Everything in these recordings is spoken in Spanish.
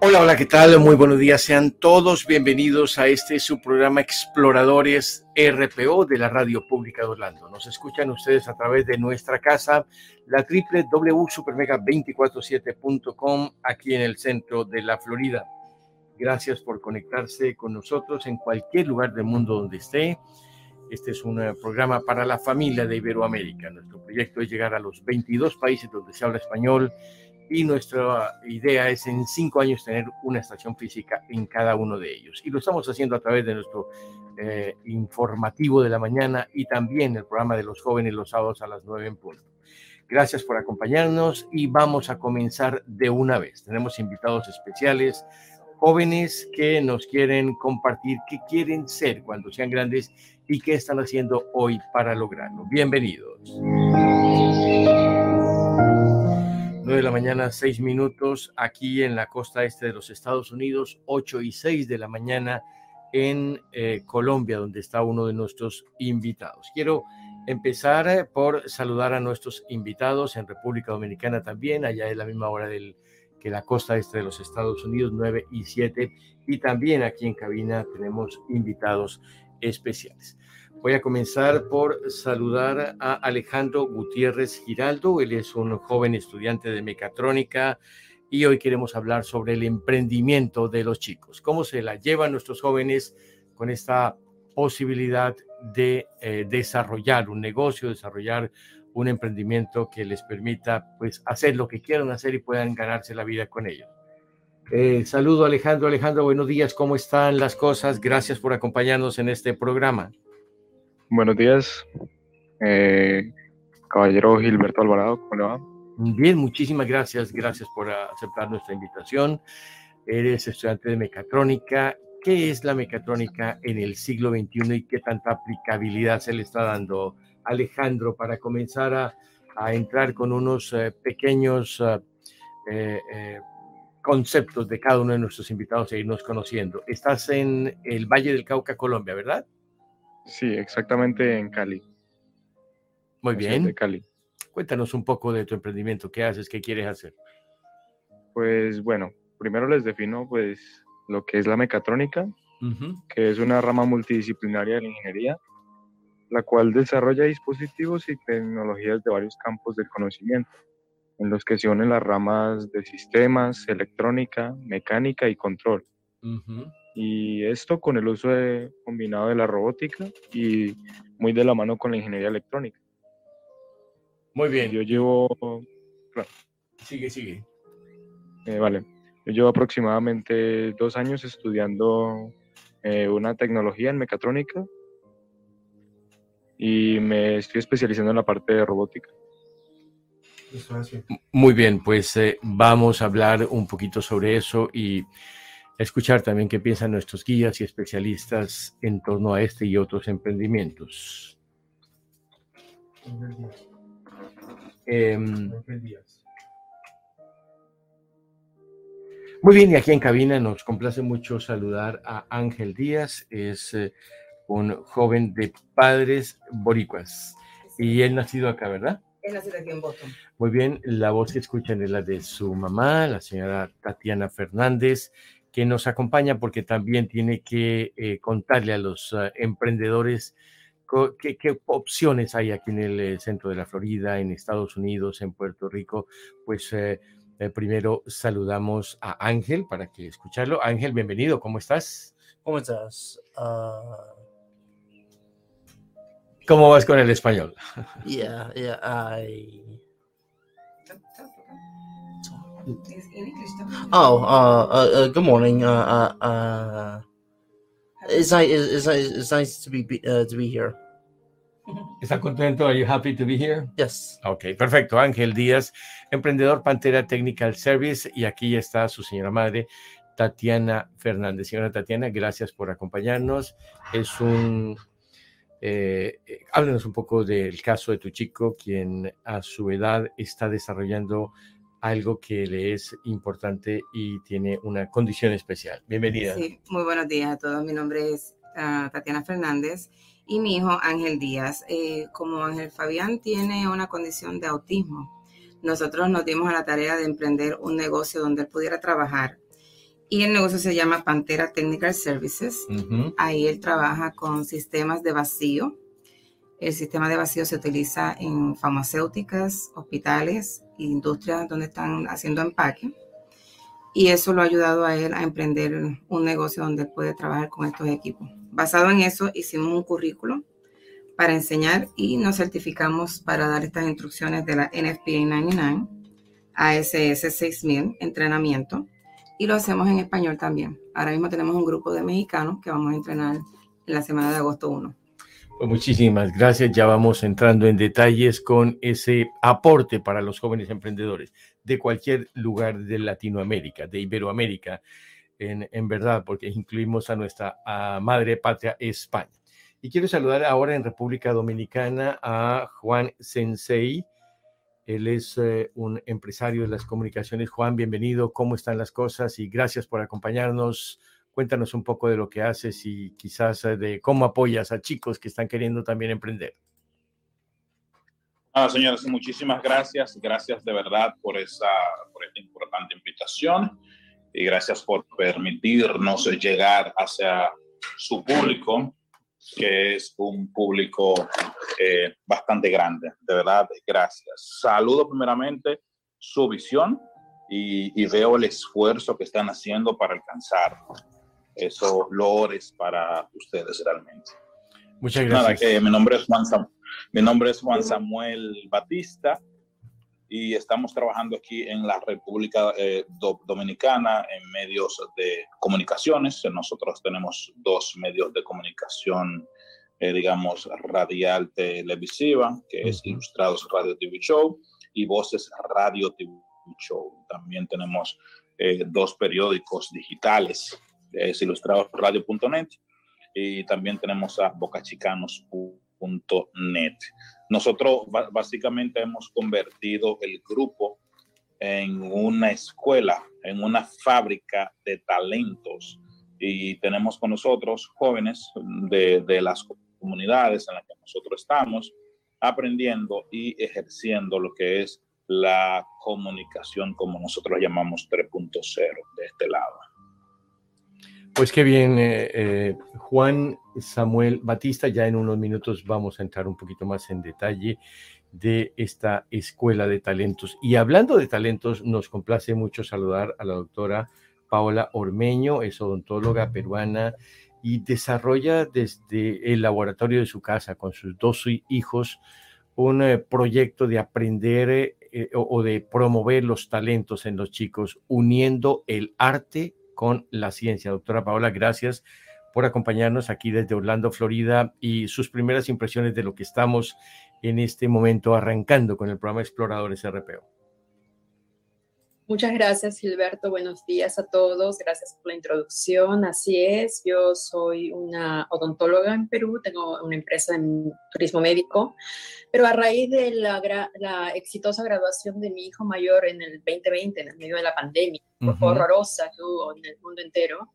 Hola, hola, ¿qué tal? Muy buenos días. Sean todos bienvenidos a este su programa Exploradores RPO de la Radio Pública de Orlando. Nos escuchan ustedes a través de nuestra casa, la www.supermega247.com, aquí en el centro de la Florida. Gracias por conectarse con nosotros en cualquier lugar del mundo donde esté. Este es un eh, programa para la familia de Iberoamérica. Nuestro proyecto es llegar a los 22 países donde se habla español y nuestra idea es en cinco años tener una estación física en cada uno de ellos. Y lo estamos haciendo a través de nuestro eh, informativo de la mañana y también el programa de los jóvenes los sábados a las 9 en punto. Gracias por acompañarnos y vamos a comenzar de una vez. Tenemos invitados especiales, jóvenes que nos quieren compartir qué quieren ser cuando sean grandes y qué están haciendo hoy para lograrlo. Bienvenidos. 9 de la mañana, 6 minutos, aquí en la costa este de los Estados Unidos, 8 y 6 de la mañana en eh, Colombia, donde está uno de nuestros invitados. Quiero empezar eh, por saludar a nuestros invitados en República Dominicana también, allá es la misma hora del, que la costa este de los Estados Unidos, 9 y 7, y también aquí en cabina tenemos invitados especiales. Voy a comenzar por saludar a Alejandro Gutiérrez Giraldo. Él es un joven estudiante de mecatrónica y hoy queremos hablar sobre el emprendimiento de los chicos. ¿Cómo se la llevan nuestros jóvenes con esta posibilidad de eh, desarrollar un negocio, desarrollar un emprendimiento que les permita pues hacer lo que quieran hacer y puedan ganarse la vida con ellos? Eh, saludo Alejandro. Alejandro, buenos días. ¿Cómo están las cosas? Gracias por acompañarnos en este programa. Buenos días, eh, caballero Gilberto Alvarado, ¿cómo le va? Bien, muchísimas gracias, gracias por aceptar nuestra invitación. Eres estudiante de mecatrónica. ¿Qué es la mecatrónica en el siglo XXI y qué tanta aplicabilidad se le está dando, Alejandro, para comenzar a, entrar con unos eh, pequeños eh, conceptos de cada uno de nuestros invitados e irnos conociendo? Estás en el Valle del Cauca, Colombia, ¿verdad? Sí, exactamente en Cali. Muy bien. De Cali. Cuéntanos un poco de tu emprendimiento, qué haces, qué quieres hacer. Pues bueno, primero les defino pues lo que es la mecatrónica, que es una rama multidisciplinaria de la ingeniería, la cual desarrolla dispositivos y tecnologías de varios campos del conocimiento, en los que se unen las ramas de sistemas, electrónica, mecánica y control y esto con el uso de, combinado de la robótica y muy de la mano con la ingeniería electrónica. Muy bien. Yo llevo... Sigue, sigue. Eh, vale. Yo llevo aproximadamente dos años estudiando eh, una tecnología en mecatrónica y me estoy especializando en la parte de robótica. Muy bien, pues eh, vamos a hablar un poquito sobre eso y escuchar también qué piensan nuestros guías y especialistas en torno a este y otros emprendimientos. Em, muy bien, y aquí en cabina nos complace mucho saludar a Ángel Díaz, es eh, un joven de padres boricuas y él nacido acá, ¿verdad? Él nacido aquí en Boston. Muy bien, la voz que escuchan es la de su mamá, la señora Tatiana Fernández, que nos acompaña porque también tiene que eh, contarle a los ah, emprendedores qué, opciones hay aquí en el eh, centro de la Florida, en Estados Unidos, en Puerto Rico. Pues eh, primero saludamos a Ángel para que escucharlo. Ángel, bienvenido, ¿cómo estás? ¿Cómo estás? Ah. ¿Cómo vas con el español? Yeah, yeah, I... Oh, uh, uh, uh, good morning. Uh, uh, uh, it's nice. It's, it's, it's nice to be uh, to be here. ¿Está contento? Are you happy to be here? Yes. Ok, perfecto. Ángel Díaz, emprendedor Pantera Technical Service, y aquí está su señora madre, Tatiana Fernández. Señora Tatiana, gracias por acompañarnos. Es un... Eh, eh, háblenos un poco del caso de tu chico, quien a su edad está desarrollando algo que le es importante y tiene una condición especial. Bienvenida. Sí, muy buenos días a todos. Mi nombre es uh, Tatiana Fernández y mi hijo Ángel Díaz. Eh, como Ángel Fabián tiene una condición de autismo, nosotros nos dimos a la tarea de emprender un negocio donde él pudiera trabajar. Y el negocio se llama Pantera Technical Services. Ahí él trabaja con sistemas de vacío. El sistema de vacío se utiliza en farmacéuticas, hospitales, industrias donde están haciendo empaque. Y eso lo ha ayudado a él a emprender un negocio donde puede trabajar con estos equipos. Basado en eso, hicimos un currículo para enseñar y nos certificamos para dar estas instrucciones de la NFPA 99, ASS 6000, entrenamiento, y lo hacemos en español también. Ahora mismo tenemos un grupo de mexicanos que vamos a entrenar en la semana de agosto 1. Pues muchísimas gracias. Ya vamos entrando en detalles con ese aporte para los jóvenes emprendedores de cualquier lugar de Latinoamérica, de Iberoamérica en, verdad, porque incluimos a nuestra madre patria España. Y quiero saludar ahora en República Dominicana a Juan Sensei. Él es eh, un empresario de las comunicaciones. Juan, bienvenido. ¿Cómo están las cosas? Y gracias por acompañarnos. Cuéntanos un poco de lo que haces y quizás eh, de cómo apoyas a chicos que están queriendo también emprender. Ah, señores, muchísimas gracias. Gracias de verdad por, esa, por esta importante invitación y gracias por permitirnos llegar hacia su público, que es un público eh, bastante grande. De verdad, gracias. Saludo primeramente su visión y, veo el esfuerzo que están haciendo para alcanzar esos logros para ustedes realmente. Muchas gracias. Nada, mi, nombre es Juan mi nombre es Juan Samuel Batista y estamos trabajando aquí en la República eh, Dominicana en medios de comunicaciones. Nosotros tenemos dos medios de comunicación, eh, digamos, radial televisiva, que es Ilustrados Radio TV Show y Voces Radio TV Show. También tenemos eh, dos periódicos digitales, es ilustradosradio.net y también tenemos a bocachicanos.net. Nosotros básicamente hemos convertido el grupo en una escuela, en una fábrica de talentos y tenemos con nosotros jóvenes de, de las comunidades en las que nosotros estamos aprendiendo y ejerciendo lo que es la comunicación como nosotros llamamos 3.0 de este lado. Pues qué bien, eh, eh, Juan Samuel Batista. Ya en unos minutos vamos a entrar un poquito más en detalle de esta escuela de talentos. Y hablando de talentos, nos complace mucho saludar a la doctora Paola Ormeño, es odontóloga peruana y desarrolla desde el laboratorio de su casa con sus dos hijos un eh, proyecto de aprender o de promover los talentos en los chicos, uniendo el arte con la ciencia. Doctora Paola, gracias por acompañarnos aquí desde Orlando, Florida, y sus primeras impresiones de lo que estamos en este momento arrancando con el programa Exploradores RPO. Muchas gracias, Gilberto. Buenos días a todos. Gracias por la introducción. Así es, yo soy una odontóloga en Perú, tengo una empresa en turismo médico, pero a raíz de la, la exitosa graduación de mi hijo mayor en el 2020, en el medio de la pandemia, fue horrorosa que hubo en el mundo entero,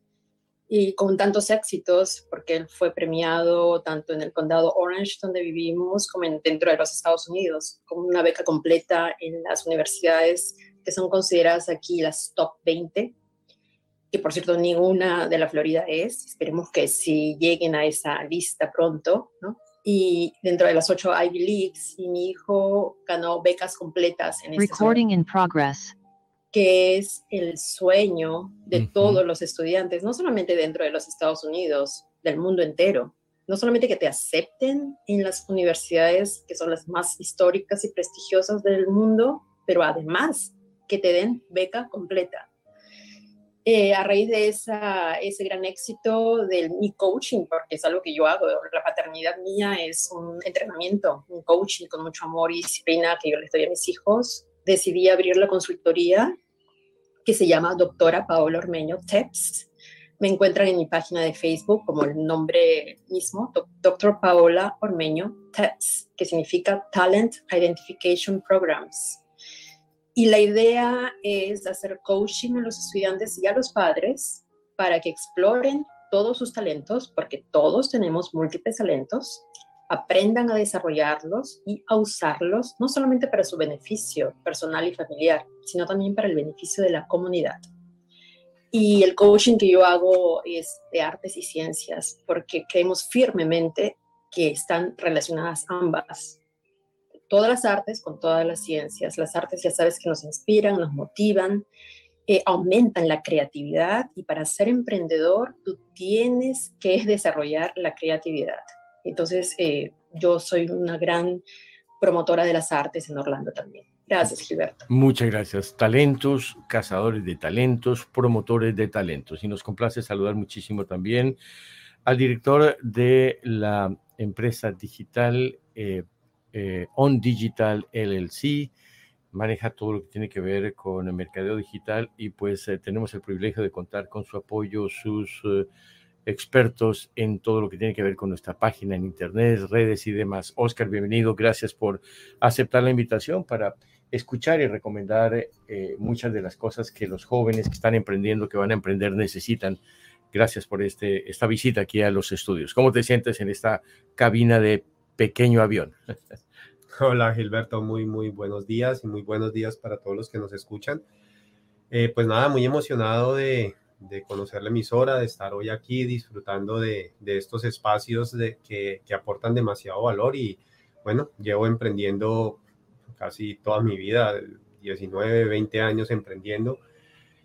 y con tantos éxitos, porque él fue premiado tanto en el condado Orange, donde vivimos, como en, dentro de los Estados Unidos, con una beca completa en las universidades que son consideradas aquí las top 20, que por cierto ninguna de la Florida es, esperemos que si lleguen a esa lista pronto, ¿no? Y dentro de las ocho Ivy Leagues, y mi hijo ganó becas completas en este Recording in progress que es el sueño de todos los estudiantes, no solamente dentro de los Estados Unidos, del mundo entero. No solamente que te acepten en las universidades que son las más históricas y prestigiosas del mundo, pero además que te den beca completa. Eh, a raíz de esa, ese gran éxito del mi coaching, porque es algo que yo hago, la paternidad mía es un entrenamiento, un coaching con mucho amor y disciplina que yo les doy a mis hijos, decidí abrir la consultoría que se llama Doctora Paola Ormeño TEPS. Me encuentran en mi página de Facebook como el nombre mismo, Doctor Paola Ormeño TEPS, que significa Talent Identification Programs. Y la idea es hacer coaching a los estudiantes y a los padres para que exploren todos sus talentos, porque todos tenemos múltiples talentos, aprendan a desarrollarlos y a usarlos, no solamente para su beneficio personal y familiar, sino también para el beneficio de la comunidad. Y el coaching que yo hago es de artes y ciencias, porque creemos firmemente que están relacionadas ambas. Todas las artes con todas las ciencias. Las artes ya sabes que nos inspiran, nos motivan, eh, aumentan la creatividad y para ser emprendedor tú tienes que desarrollar la creatividad. Entonces, eh, yo soy una gran promotora de las artes en Orlando también. Gracias, Gilberto. Muchas gracias. Talentos, cazadores de talentos, promotores de talentos. Y nos complace saludar muchísimo también al director de la empresa digital eh, eh, On Digital LLC. Maneja todo lo que tiene que ver con el mercadeo digital y pues tenemos el privilegio de contar con su apoyo, sus expertos en todo lo que tiene que ver con nuestra página en internet, redes y demás. Oscar, bienvenido. Gracias por aceptar la invitación para escuchar y recomendar eh, muchas de las cosas que los jóvenes que están emprendiendo, que van a emprender, necesitan. Gracias por este, esta visita aquí a los estudios. ¿Cómo te sientes en esta cabina de pequeño avión? Hola Gilberto, muy, muy buenos días y muy buenos días para todos los que nos escuchan. Eh, pues nada, muy emocionado de, conocer la emisora, de estar hoy aquí disfrutando de, estos espacios de, que, aportan demasiado valor y bueno, llevo emprendiendo casi toda mi vida, 19, 20 años emprendiendo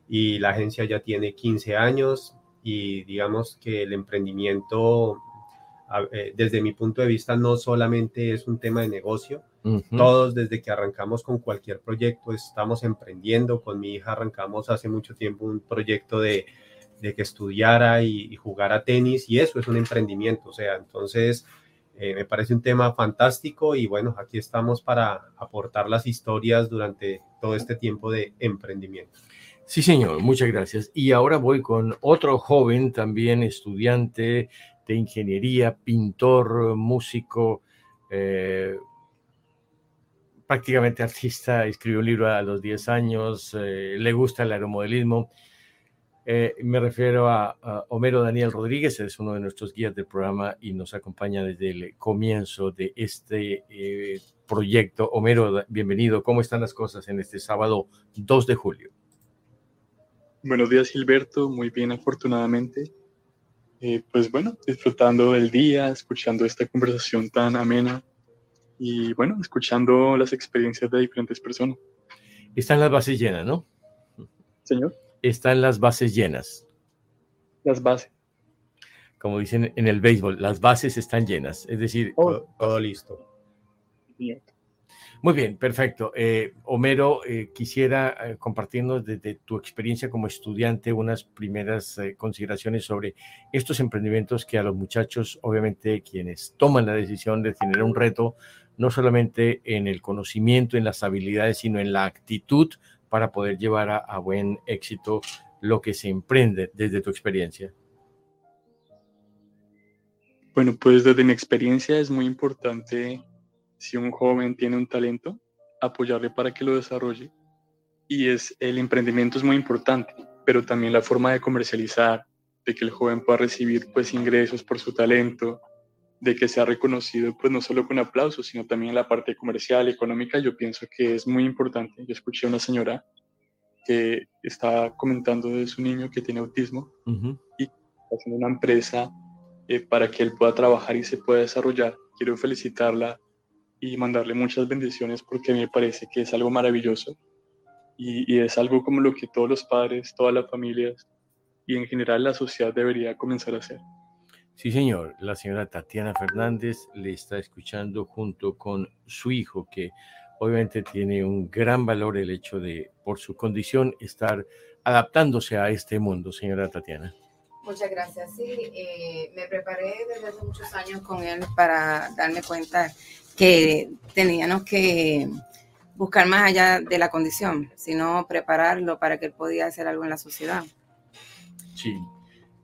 y la agencia ya tiene 15 años y digamos que el emprendimiento desde mi punto de vista no solamente es un tema de negocio, todos desde que arrancamos con cualquier proyecto estamos emprendiendo. Con mi hija arrancamos hace mucho tiempo un proyecto de, que estudiara y, jugara tenis y eso es un emprendimiento. O sea, entonces eh, me parece un tema fantástico y bueno, aquí estamos para aportar las historias durante todo este tiempo de emprendimiento. Sí, señor, muchas gracias. Y ahora voy con otro joven, también estudiante de ingeniería, pintor, músico, eh, prácticamente artista, escribió un libro a los 10 años, eh, le gusta el aeromodelismo. Eh, me refiero a, Homero Daniel Rodríguez, es uno de nuestros guías del programa y nos acompaña desde el comienzo de este proyecto. Homero, bienvenido. ¿Cómo están las cosas en este sábado 2 de julio? Buenos días, Gilberto. Muy bien, afortunadamente. Pues bueno, disfrutando del día, escuchando esta conversación tan amena y bueno, escuchando las experiencias de diferentes personas. Están las bases llenas, ¿no? Señor. Están las bases llenas. Las bases. Como dicen en el béisbol, las bases están llenas, es decir, oh. todo, listo. Muy bien, perfecto. Eh, Homero, eh, quisiera eh, compartirnos desde tu experiencia como estudiante unas primeras consideraciones sobre estos emprendimientos que a los muchachos, obviamente quienes toman la decisión de tener un reto, no solamente en el conocimiento, en las habilidades, sino en la actitud para poder llevar a, buen éxito lo que se emprende desde tu experiencia. Bueno, pues desde mi experiencia es muy importante si un joven tiene un talento, apoyarle para que lo desarrolle. Y es el emprendimiento es muy importante, pero también la forma de comercializar, de que el joven pueda recibir pues ingresos por su talento, de que sea reconocido, pues no solo con aplausos, sino también en la parte comercial, económica, yo pienso que es muy importante. Yo escuché a una señora que estaba comentando de su niño que tiene autismo y haciendo una empresa eh, para que él pueda trabajar y se pueda desarrollar. Quiero felicitarla y mandarle muchas bendiciones porque me parece que es algo maravilloso y, y es algo como lo que todos los padres, todas las familias y en general la sociedad debería comenzar a hacer. Sí, señor. La señora Tatiana Fernández le está escuchando junto con su hijo, que obviamente tiene un gran valor el hecho de, por su condición, estar adaptándose a este mundo, señora Tatiana. Muchas gracias. Sí, eh, me preparé desde hace muchos años con él para darme cuenta que teníamos que buscar más allá de la condición, sino prepararlo para que él podía hacer algo en la sociedad. Sí,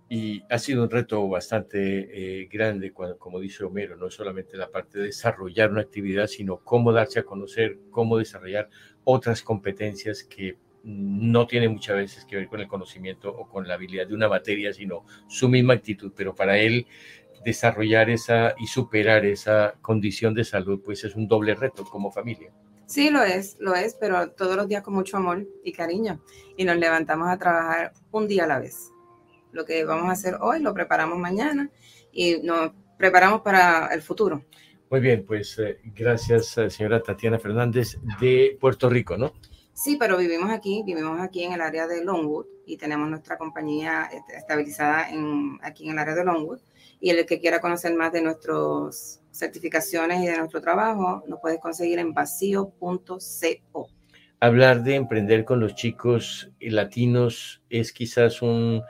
y ha sido un reto bastante eh, grande, cuando, como dice Homero, no solamente la parte de desarrollar una actividad, sino cómo darse a conocer, cómo desarrollar otras competencias que no tiene muchas veces que ver con el conocimiento o con la habilidad de una materia, sino su misma actitud. Pero para él desarrollar esa y superar esa condición de salud, pues es un doble reto como familia. Sí, lo es, lo es, pero todos los días con mucho amor y cariño. Y nos levantamos a trabajar un día a la vez. Lo que vamos a hacer hoy lo preparamos mañana y nos preparamos para el futuro. Muy bien, pues eh, gracias, eh, señora Tatiana Fernández de Puerto Rico, ¿no? Sí, pero vivimos aquí, vivimos aquí en el área de Longwood y tenemos nuestra compañía este, estabilizada en, aquí en el área de Longwood. Y el que quiera conocer más de nuestras certificaciones y de nuestro trabajo, nos puedes conseguir en vacío.co. Hablar de emprender con los chicos latinos es quizás un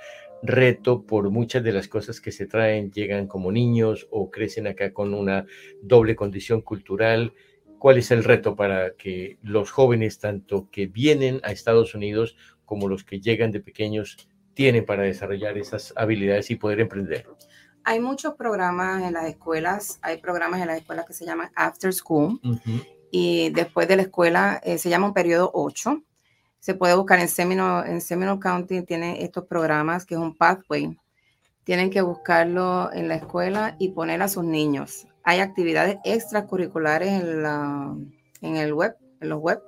reto por muchas de las cosas que se traen, llegan como niños o crecen acá con una doble condición cultural cuál es el reto para que los jóvenes, tanto que vienen a Estados Unidos como los que llegan de pequeños, tienen para desarrollar esas habilidades y poder emprender? Hay muchos programas en las escuelas, hay programas en las escuelas que se llaman After School y después de la escuela eh, se llama un periodo 8. Se puede buscar en Seminole, en Seminole County, tiene estos programas que es un pathway. Tienen que buscarlo en la escuela y poner a sus niños hay actividades extracurriculares en, la, en el web, en los web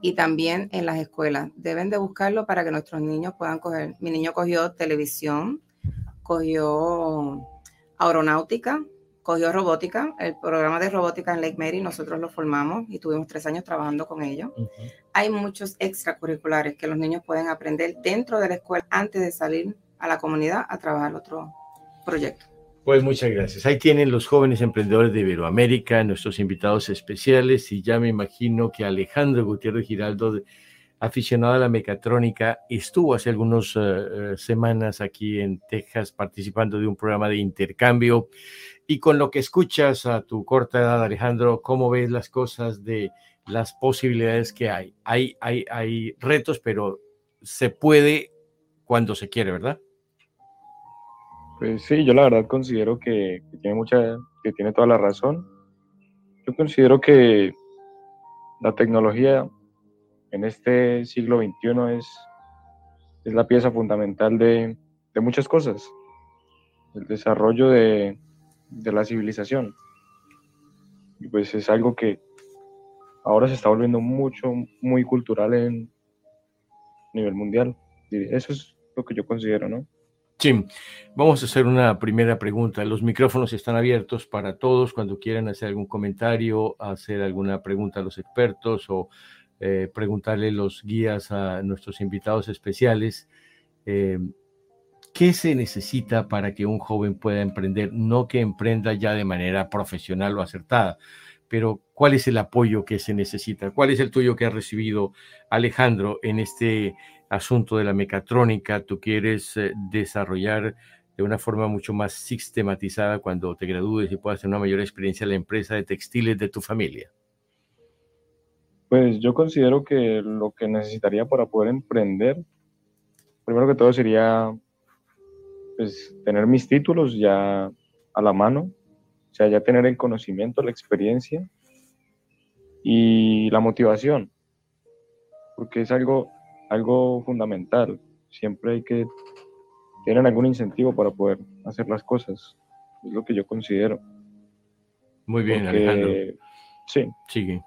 y también en las escuelas. Deben de buscarlo para que nuestros niños puedan coger. Mi niño cogió televisión, cogió aeronáutica, cogió robótica, el programa de robótica en Lake Mary, nosotros lo formamos y tuvimos tres años trabajando con ellos. Hay muchos extracurriculares que los niños pueden aprender dentro de la escuela antes de salir a la comunidad a trabajar otro proyecto. Pues muchas gracias. Ahí tienen los jóvenes emprendedores de Iberoamérica, nuestros invitados especiales, y ya me imagino que Alejandro Gutiérrez Giraldo, aficionado a la mecatrónica, estuvo hace algunas eh, eh, semanas aquí en Texas participando de un programa de intercambio. Y con lo que escuchas a tu corta edad, Alejandro, ¿cómo ves las cosas de las posibilidades que hay? Hay, hay, hay retos, pero se puede cuando se quiere, ¿verdad? Pues sí, yo la verdad considero que, tiene mucha, que tiene toda la razón. Yo considero que la tecnología en este siglo XXI es, es la pieza fundamental de, muchas cosas. El desarrollo de, la civilización. Y pues es algo que ahora se está volviendo mucho, muy cultural en nivel mundial. eso es lo que yo considero, ¿no? Sí, vamos a hacer una primera pregunta. Los micrófonos están abiertos para todos cuando quieran hacer algún comentario, hacer alguna pregunta a los expertos o eh, preguntarle los guías a nuestros invitados especiales. Eh, ¿Qué se necesita para que un joven pueda emprender? No que emprenda ya de manera profesional o acertada, pero ¿cuál es el apoyo que se necesita? ¿Cuál es el tuyo que ha recibido Alejandro en este asunto de la mecatrónica tú quieres eh, desarrollar de una forma mucho más sistematizada cuando te gradúes y puedas tener una mayor experiencia en la empresa de textiles de tu familia? Pues yo considero que lo que necesitaría para poder emprender, primero que todo sería pues, tener mis títulos ya a la mano, o sea, ya tener el conocimiento, la experiencia y la motivación, porque es algo, algo fundamental. Siempre hay que tener algún incentivo para poder hacer las cosas. Es lo que yo considero. Muy bien, Alejandro. Sí. Sigue.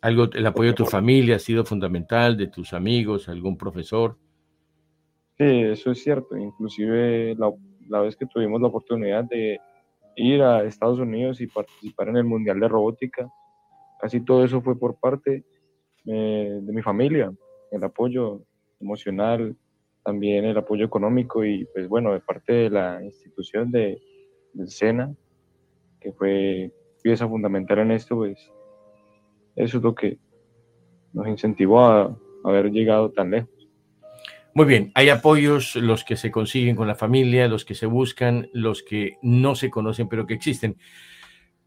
Algo, el apoyo de tu familia ha sido fundamental, de tus amigos, algún profesor. Sí, eso es cierto. Inclusive la, la vez que tuvimos la oportunidad de ir a Estados Unidos y participar en el Mundial de Robótica, casi todo eso fue por parte eh, de mi familia el apoyo emocional, también el apoyo económico y pues bueno, de parte de la institución de, del SENA, que fue pieza fundamental en esto, pues eso es lo que nos incentivó a haber llegado tan lejos. Muy bien, hay apoyos, los que se consiguen con la familia, los que se buscan, los que no se conocen, pero que existen.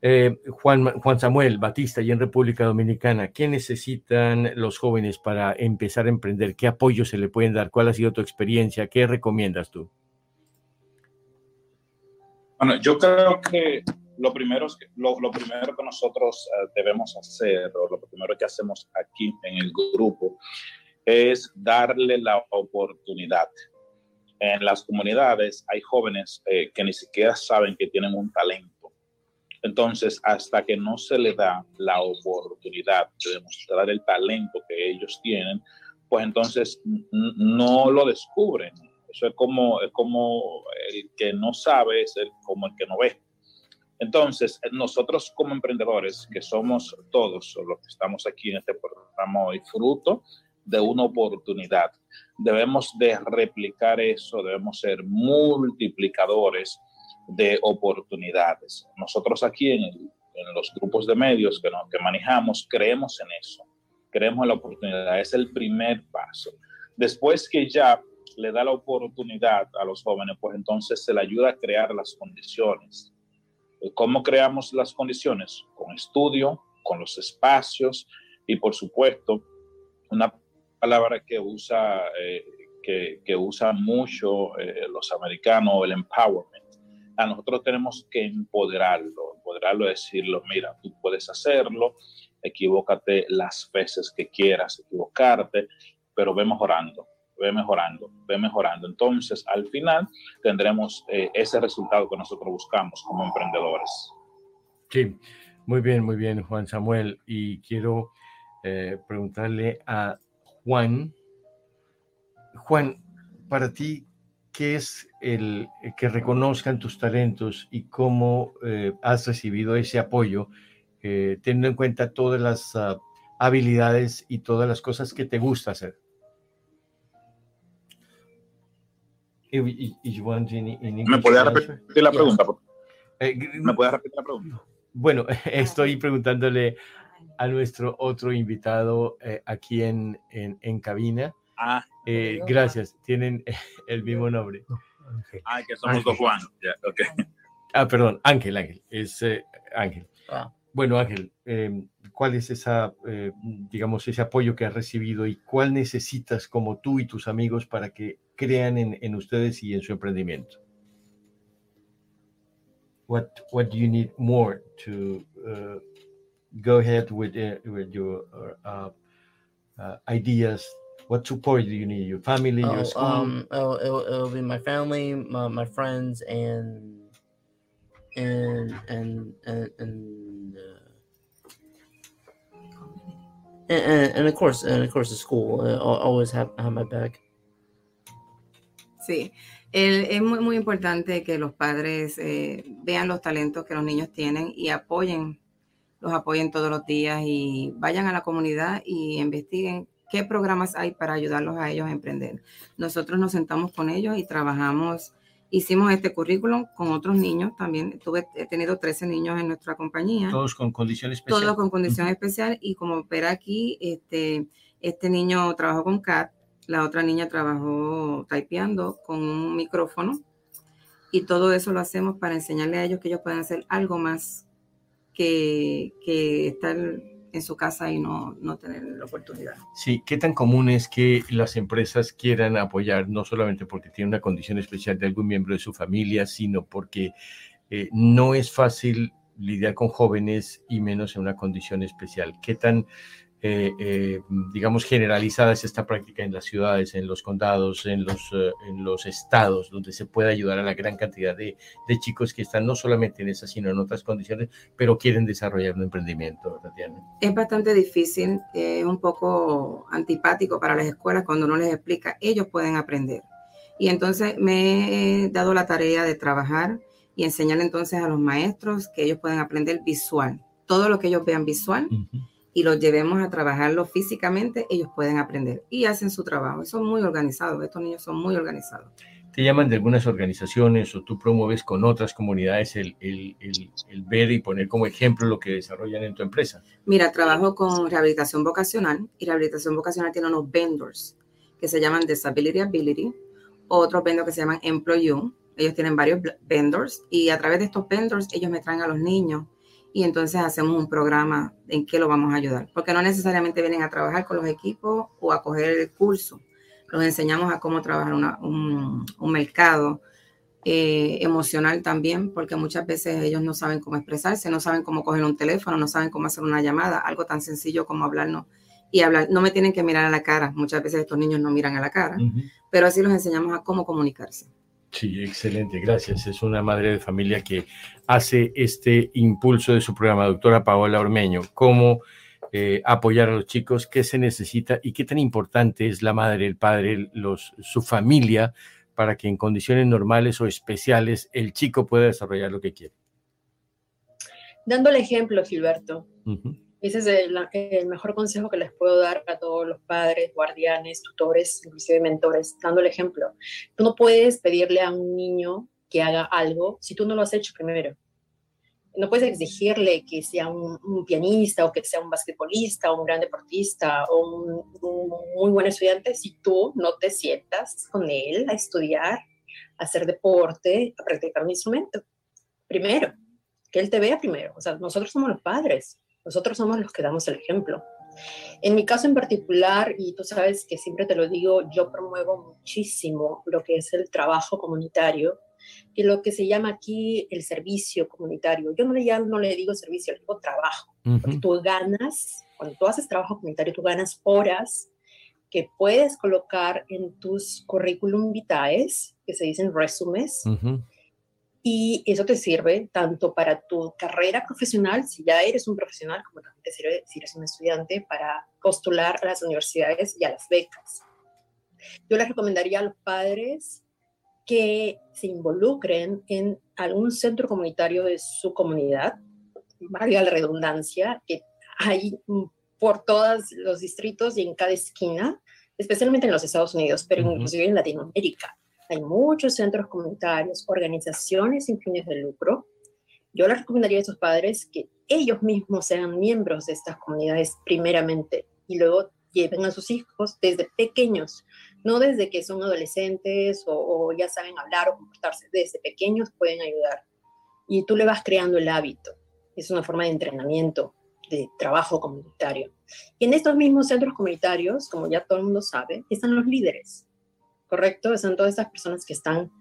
Eh, Juan, Juan Samuel Batista, y en República Dominicana, ¿qué necesitan los jóvenes para empezar a emprender? ¿Qué apoyo se le pueden dar? ¿Cuál ha sido tu experiencia? ¿Qué recomiendas tú? Bueno, yo creo que lo primero, que nosotros eh, debemos hacer, o lo primero que hacemos aquí en el grupo, es darle la oportunidad. En las comunidades hay jóvenes eh, que ni siquiera saben que tienen un talento. Entonces, hasta que no se le da la oportunidad de demostrar el talento que ellos tienen, pues entonces no lo descubren. Eso es como, es como el que no sabe, es como el que no ve. Entonces, nosotros como emprendedores, que somos todos los que estamos aquí en este programa hoy, fruto de una oportunidad, debemos de replicar eso, debemos ser multiplicadores de oportunidades. Nosotros aquí en, los grupos de medios que, que manejamos, creemos en eso, creemos en la oportunidad, es el primer paso. Después que ya le da la oportunidad a los jóvenes, pues entonces se le ayuda a crear las condiciones ¿Cómo creamos las condiciones? Con estudio, con los espacios y por supuesto, una palabra que usa, eh, que, mucho eh, los americanos, el empowerment. A nosotros tenemos que empoderarlo, empoderarlo, decirlo, mira, tú puedes hacerlo, equivócate las veces que quieras equivocarte, pero ve mejorando ve mejorando, ve mejorando. Entonces, al final tendremos eh, ese resultado que nosotros buscamos como emprendedores. Sí, muy bien, muy bien, Juan Samuel. Y quiero eh, preguntarle a Juan, Juan, para ti, ¿qué es el que reconozcan tus talentos y cómo eh, has recibido ese apoyo, teniendo en cuenta todas las ah, habilidades y todas las cosas que te gusta hacer? ¿Me puede repetir la pregunta? Eh, ¿Me puede repetir la pregunta? Bueno, estoy preguntándole a nuestro otro invitado eh, aquí en, en, cabina. Ah. Eh, gracias, tienen el mismo nombre. Ah, que somos dos Juan. Ah, perdón, Ángel, Ángel, es Ángel. Ah. Bueno, Ángel, em, ¿cuál es esa, digamos, ese apoyo que has recibido y cuál necesitas como tú y tus amigos para que crean en, en ustedes y en su emprendimiento? What What do you need more to uh, go ahead with uh, with your uh, uh, ideas? What support do you need? Your family, oh, your school? Um, it'll, it'll, it'll, be my family, my, my friends, and and and and and, uh, and, and, of course, and of course, the school. Uh, I'll always have have my back. Sí, es muy, muy importante que los padres eh, vean los talentos que los niños tienen y apoyen, los apoyen todos los días y vayan a la comunidad y investiguen qué programas hay para ayudarlos a ellos a emprender. Nosotros nos sentamos con ellos y trabajamos, hicimos este currículum con otros niños también. Tuve, he tenido 13 niños en nuestra compañía. Todos con condición especial. Todos con condición especial y como ver aquí, este, este niño trabajó con CAT la otra niña trabajó typeando con un micrófono y todo eso lo hacemos para enseñarle a ellos que ellos pueden hacer algo más que, que estar en su casa y no, no tener la oportunidad. Sí, ¿qué tan común es que las empresas quieran apoyar, no solamente porque tiene una condición especial de algún miembro de su familia, sino porque eh, no es fácil lidiar con jóvenes y menos en una condición especial? ¿Qué tan eh, eh, digamos, generalizada es esta práctica en las ciudades, en los condados, en los, eh, en los estados, donde se puede ayudar a la gran cantidad de, de, chicos que están no solamente en esas, sino en otras condiciones, pero quieren desarrollar un emprendimiento, Tatiana. Es bastante difícil, es un poco antipático para las escuelas cuando uno les explica, ellos pueden aprender. Y entonces me he dado la tarea de trabajar y enseñar entonces a los maestros que ellos pueden aprender visual. Todo lo que ellos vean visual y los llevemos a trabajarlo físicamente, ellos pueden aprender y hacen su trabajo. Son muy organizados, estos niños son muy organizados. te llaman de algunas organizaciones o tú promueves con otras comunidades el, el, el, ver y poner como ejemplo lo que desarrollan en tu empresa? Mira, trabajo con rehabilitación vocacional y rehabilitación vocacional tiene unos vendors que se llaman Disability Ability, otros vendors que se llaman Employ Ellos tienen varios vendors y a través de estos vendors ellos me traen a los niños y entonces hacemos un programa en que lo vamos a ayudar, porque no necesariamente vienen a trabajar con los equipos o a coger el curso, los enseñamos a cómo trabajar un, mercado eh, emocional también, porque muchas veces ellos no saben cómo expresarse, no saben cómo coger un teléfono, no saben cómo hacer una llamada, algo tan sencillo como hablarnos y hablar. No me tienen que mirar a la cara, muchas veces estos niños no miran a la cara, pero así los enseñamos a cómo comunicarse. Sí, excelente, gracias. Es una madre de familia que hace este impulso de su programa, doctora Paola Ormeño, cómo eh, apoyar a los chicos, qué se necesita y qué tan importante es la madre, el padre, los, su familia para que en condiciones normales o especiales el chico pueda desarrollar lo que quiere. Dando el ejemplo, Gilberto. Ese es el, el, mejor consejo que les puedo dar a todos los padres, guardianes, tutores, inclusive mentores, dando el ejemplo. Tú no puedes pedirle a un niño que haga algo si tú no lo has hecho primero no puedes exigirle que sea un, pianista o que sea un basquetbolista o un gran deportista o un, muy buen estudiante si tú no te sientas con él a estudiar, a hacer deporte, a practicar un instrumento. Primero, que él te vea primero. O sea, nosotros somos los padres, nosotros somos los que damos el ejemplo. En mi caso en particular, y tú sabes que siempre te lo digo, yo promuevo muchísimo lo que es el trabajo comunitario y lo que se llama aquí el servicio comunitario. Yo no le, llamo, no le digo servicio, le digo trabajo. Porque tú ganas, cuando tú haces trabajo comunitario, tú ganas horas que puedes colocar en tus currículum vitae, que se dicen resumes, y eso te sirve tanto para tu carrera profesional, si ya eres un profesional, como también te sirve si eres un estudiante, para postular a las universidades y a las becas. Yo les recomendaría a los padres que se involucren en algún centro comunitario de su comunidad, valga la redundancia, que hay por todos los distritos y en cada esquina, especialmente en los Estados Unidos, pero inclusive en Latinoamérica. Hay muchos centros comunitarios, organizaciones sin fines de lucro. Yo les recomendaría a esos padres que ellos mismos sean miembros de estas comunidades primeramente y luego lleven a sus hijos desde pequeños no desde que son adolescentes o, ya saben hablar o comportarse, desde pequeños pueden ayudar. Y tú le vas creando el hábito. Es una forma de entrenamiento, de trabajo comunitario. Y en estos mismos centros comunitarios, como ya todo el mundo sabe, están los líderes, ¿correcto? Están todas esas personas que están,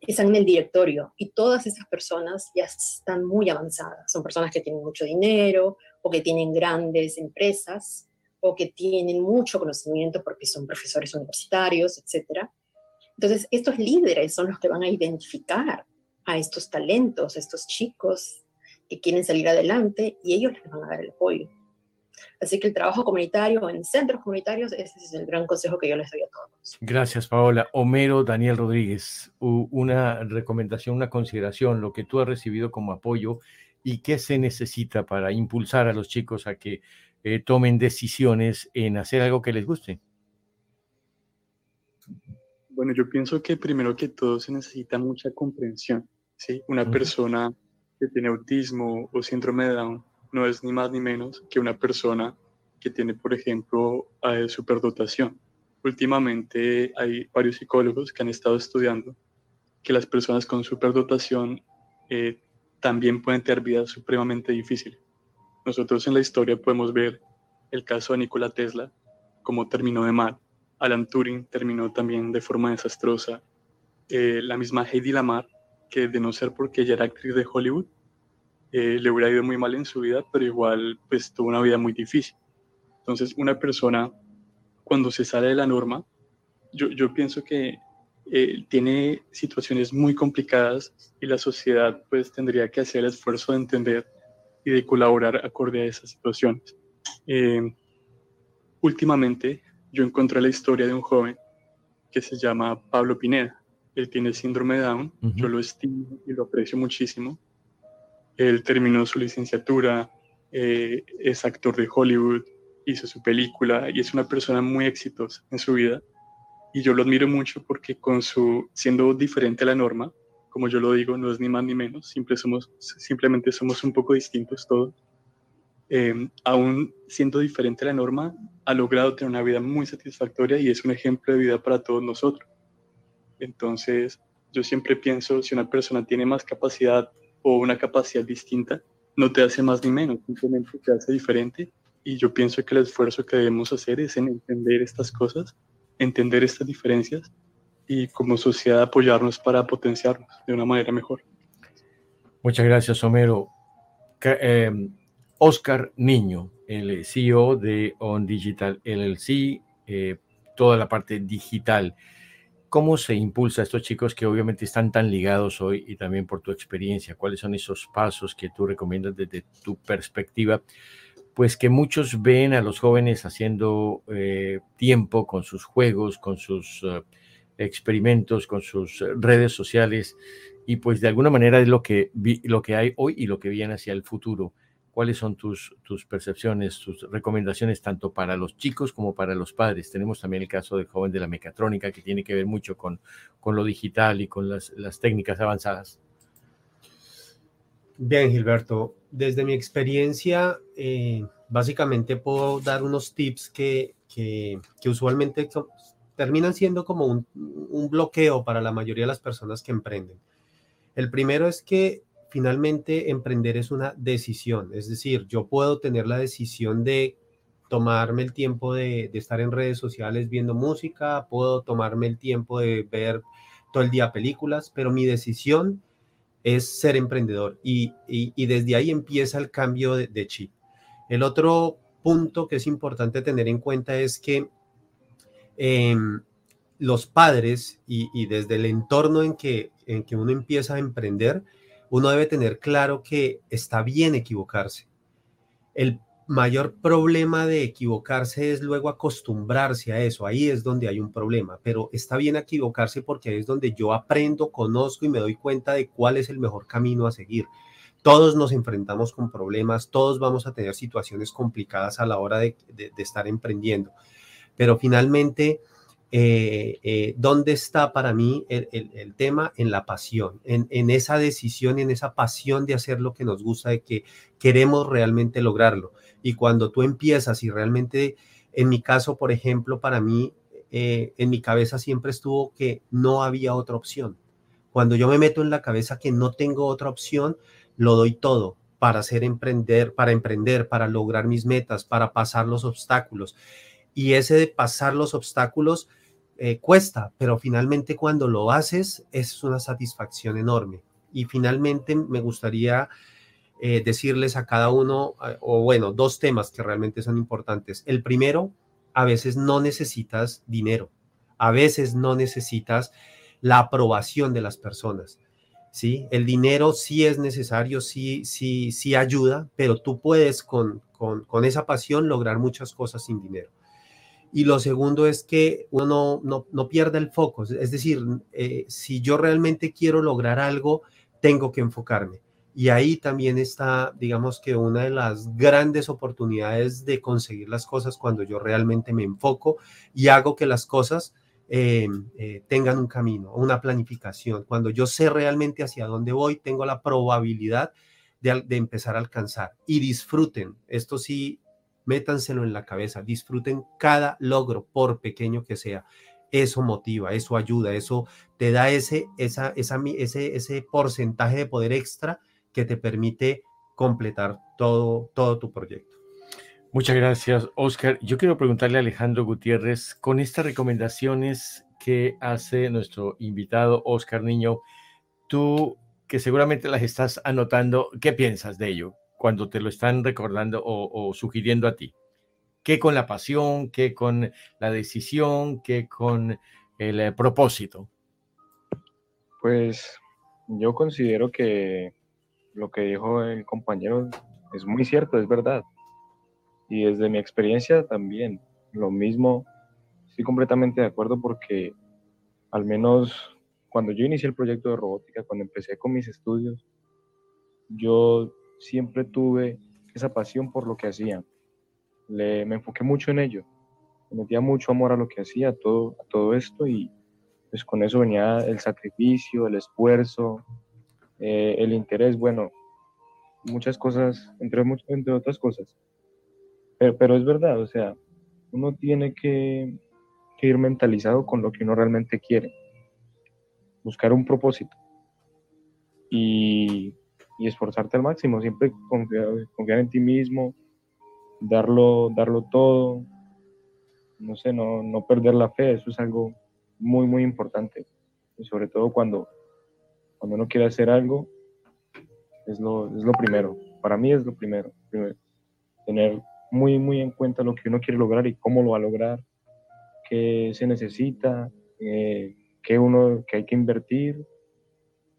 están en el directorio y todas esas personas ya están muy avanzadas. Son personas que tienen mucho dinero o que tienen grandes empresas o que tienen mucho conocimiento porque son profesores universitarios, etc. Entonces, estos líderes son los que van a identificar a estos talentos, a estos chicos que quieren salir adelante y ellos les van a dar el apoyo. Así que el trabajo comunitario en centros comunitarios, ese es el gran consejo que yo les doy a todos. Gracias, Paola. Homero Daniel Rodríguez, una recomendación, una consideración, lo que tú has recibido como apoyo y qué se necesita para impulsar a los chicos a que eh, tomen decisiones en hacer algo que les guste? Bueno, yo pienso que primero que todo se necesita mucha comprensión. ¿sí? Una persona que tiene autismo o síndrome de Down no es ni más ni menos que una persona que tiene, por ejemplo, eh, superdotación. Últimamente hay varios psicólogos que han estado estudiando que las personas con superdotación eh, también pueden tener vidas supremamente difíciles. Nosotros en la historia podemos ver el caso de Nikola Tesla, cómo terminó de mal. Alan Turing terminó también de forma desastrosa. Eh, la misma Heidi Lamar, que de no ser porque ella era actriz de Hollywood, eh, le hubiera ido muy mal en su vida, pero igual pues tuvo una vida muy difícil. Entonces una persona cuando se sale de la norma, yo, yo pienso que eh, tiene situaciones muy complicadas y la sociedad pues tendría que hacer el esfuerzo de entender y de colaborar acorde a esas situaciones. Eh, últimamente yo encontré la historia de un joven que se llama Pablo Pineda. Él tiene síndrome de Down, yo lo estimo y lo aprecio muchísimo. Él terminó su licenciatura, eh, es actor de Hollywood, hizo su película y es una persona muy exitosa en su vida. y yo lo admiro mucho porque con su, siendo diferente a la norma, como yo lo digo, no es ni más ni menos, simple somos, simplemente somos un poco distintos todos, eh, aún siendo diferente a la norma, ha logrado tener una vida muy satisfactoria y es un ejemplo de vida para todos nosotros. Entonces, yo siempre pienso, si una persona tiene más capacidad o una capacidad distinta, no te hace más ni menos, simplemente te hace diferente. Y yo pienso que el esfuerzo que debemos hacer es en entender estas cosas, entender estas diferencias y como sociedad apoyarnos para potenciarnos de una manera mejor. Muchas gracias, Homero. Oscar em, Niño, el CEO de On Digital LLC, eh, toda la parte digital. ¿Cómo se impulsa a estos chicos que obviamente están tan ligados hoy y también por tu experiencia? ¿Cuáles son esos pasos que tú recomiendas desde tu perspectiva? Pues que muchos ven a los jóvenes haciendo eh, tiempo con sus juegos, con sus eh, experimentos, con sus redes sociales y pues de alguna manera es lo que, lo que hay hoy y lo que viene hacia el futuro. ¿Cuáles son tus, tus percepciones, tus recomendaciones tanto para los chicos como para los padres? Tenemos también el caso del joven de la mecatrónica que tiene que ver mucho con, con lo digital y con las, las técnicas avanzadas. Bien, Gilberto, desde mi experiencia, eh, básicamente puedo dar unos tips que, que, que usualmente terminan siendo como un, un, bloqueo para la mayoría de las personas que emprenden. El primero es que finalmente emprender es una decisión, es decir, yo puedo tener la decisión de tomarme el tiempo de, estar en redes sociales viendo música, puedo tomarme el tiempo de ver todo el día películas, pero mi decisión es ser emprendedor y, desde ahí empieza el cambio de, chip. El otro punto que es importante tener en cuenta es que em, los padres y, desde el entorno en que, en que uno empieza a emprender, uno debe tener claro que está bien equivocarse. El mayor problema de equivocarse es luego acostumbrarse a eso. Ahí es donde hay un problema, pero está bien equivocarse porque ahí es donde yo aprendo, conozco y me doy cuenta de cuál es el mejor camino a seguir. Todos nos enfrentamos con problemas, todos vamos a tener situaciones complicadas a la hora de, de estar emprendiendo, pero finalmente eh, eh, ¿dónde está para mí el, tema? En la pasión, en, esa decisión, en esa pasión de hacer lo que nos gusta, de que queremos realmente lograrlo. Y cuando tú empiezas y realmente, en mi caso, por ejemplo, para mí, eh, en mi cabeza siempre estuvo que no había otra opción. Cuando yo me meto en la cabeza que no tengo otra opción, lo doy todo para hacer emprender, para emprender, para lograr mis metas, para pasar los obstáculos. Y ese de pasar los obstáculos eh, cuesta, pero finalmente cuando lo haces es una satisfacción enorme. Y finalmente me gustaría eh, decirles a cada uno, eh, o bueno, dos temas que realmente son importantes. El primero, a veces no necesitas dinero, a veces no necesitas la aprobación de las personas. ¿sí? El dinero sí es necesario, sí, sí, sí ayuda, pero tú puedes con, con, con esa pasión lograr muchas cosas sin dinero. Y lo segundo es que uno no, no, pierde el foco. Es decir, eh, si yo realmente quiero lograr algo, tengo que enfocarme. Y ahí también está, digamos que una de las grandes oportunidades de conseguir las cosas cuando yo realmente me enfoco y hago que las cosas eh, eh, tengan un camino, una planificación. Cuando yo sé realmente hacia dónde voy, tengo la probabilidad de empezar a alcanzar. Y disfruten. Esto sí, métanselo en la cabeza, disfruten cada logro, por pequeño que sea. Eso motiva, eso ayuda, eso te da ese, esa, ese, ese porcentaje de poder extra que te permite completar todo, todo tu proyecto. Muchas gracias, Oscar. Yo quiero preguntarle a Alejandro Gutiérrez, con estas recomendaciones que hace nuestro invitado Oscar Niño, tú que seguramente las estás anotando, ¿qué piensas de ello? Cuando te lo están recordando o, sugiriendo a ti? ¿Qué con la pasión? ¿Qué con la decisión? ¿Qué con el eh, propósito? Pues yo considero que lo que dijo el compañero es muy cierto, es verdad. Y desde mi experiencia también, lo mismo, estoy completamente de acuerdo porque al menos cuando yo inicié el proyecto de robótica, cuando empecé con mis estudios, yo siempre tuve esa pasión por lo que hacía. me enfoqué mucho en ello. metía mucho amor a lo que hacía, a todo, todo esto y pues con eso venía el sacrificio, el esfuerzo, eh, el interés, bueno, muchas cosas, entre, entre otras cosas. Pero, pero es verdad, o sea, uno tiene que, que ir mentalizado con lo que uno realmente quiere, buscar un propósito y, y esforzarte al máximo, siempre confiar, en ti mismo, darlo, darlo todo, no sé, no, no perder la fe, eso es algo muy, muy importante. Y sobre todo cuando, cuando uno quiere hacer algo, es lo, es lo primero. Para mí es lo primero, Tener muy, muy en cuenta lo que uno quiere lograr y cómo lo va a lograr, qué se necesita, eh, qué uno que hay que invertir,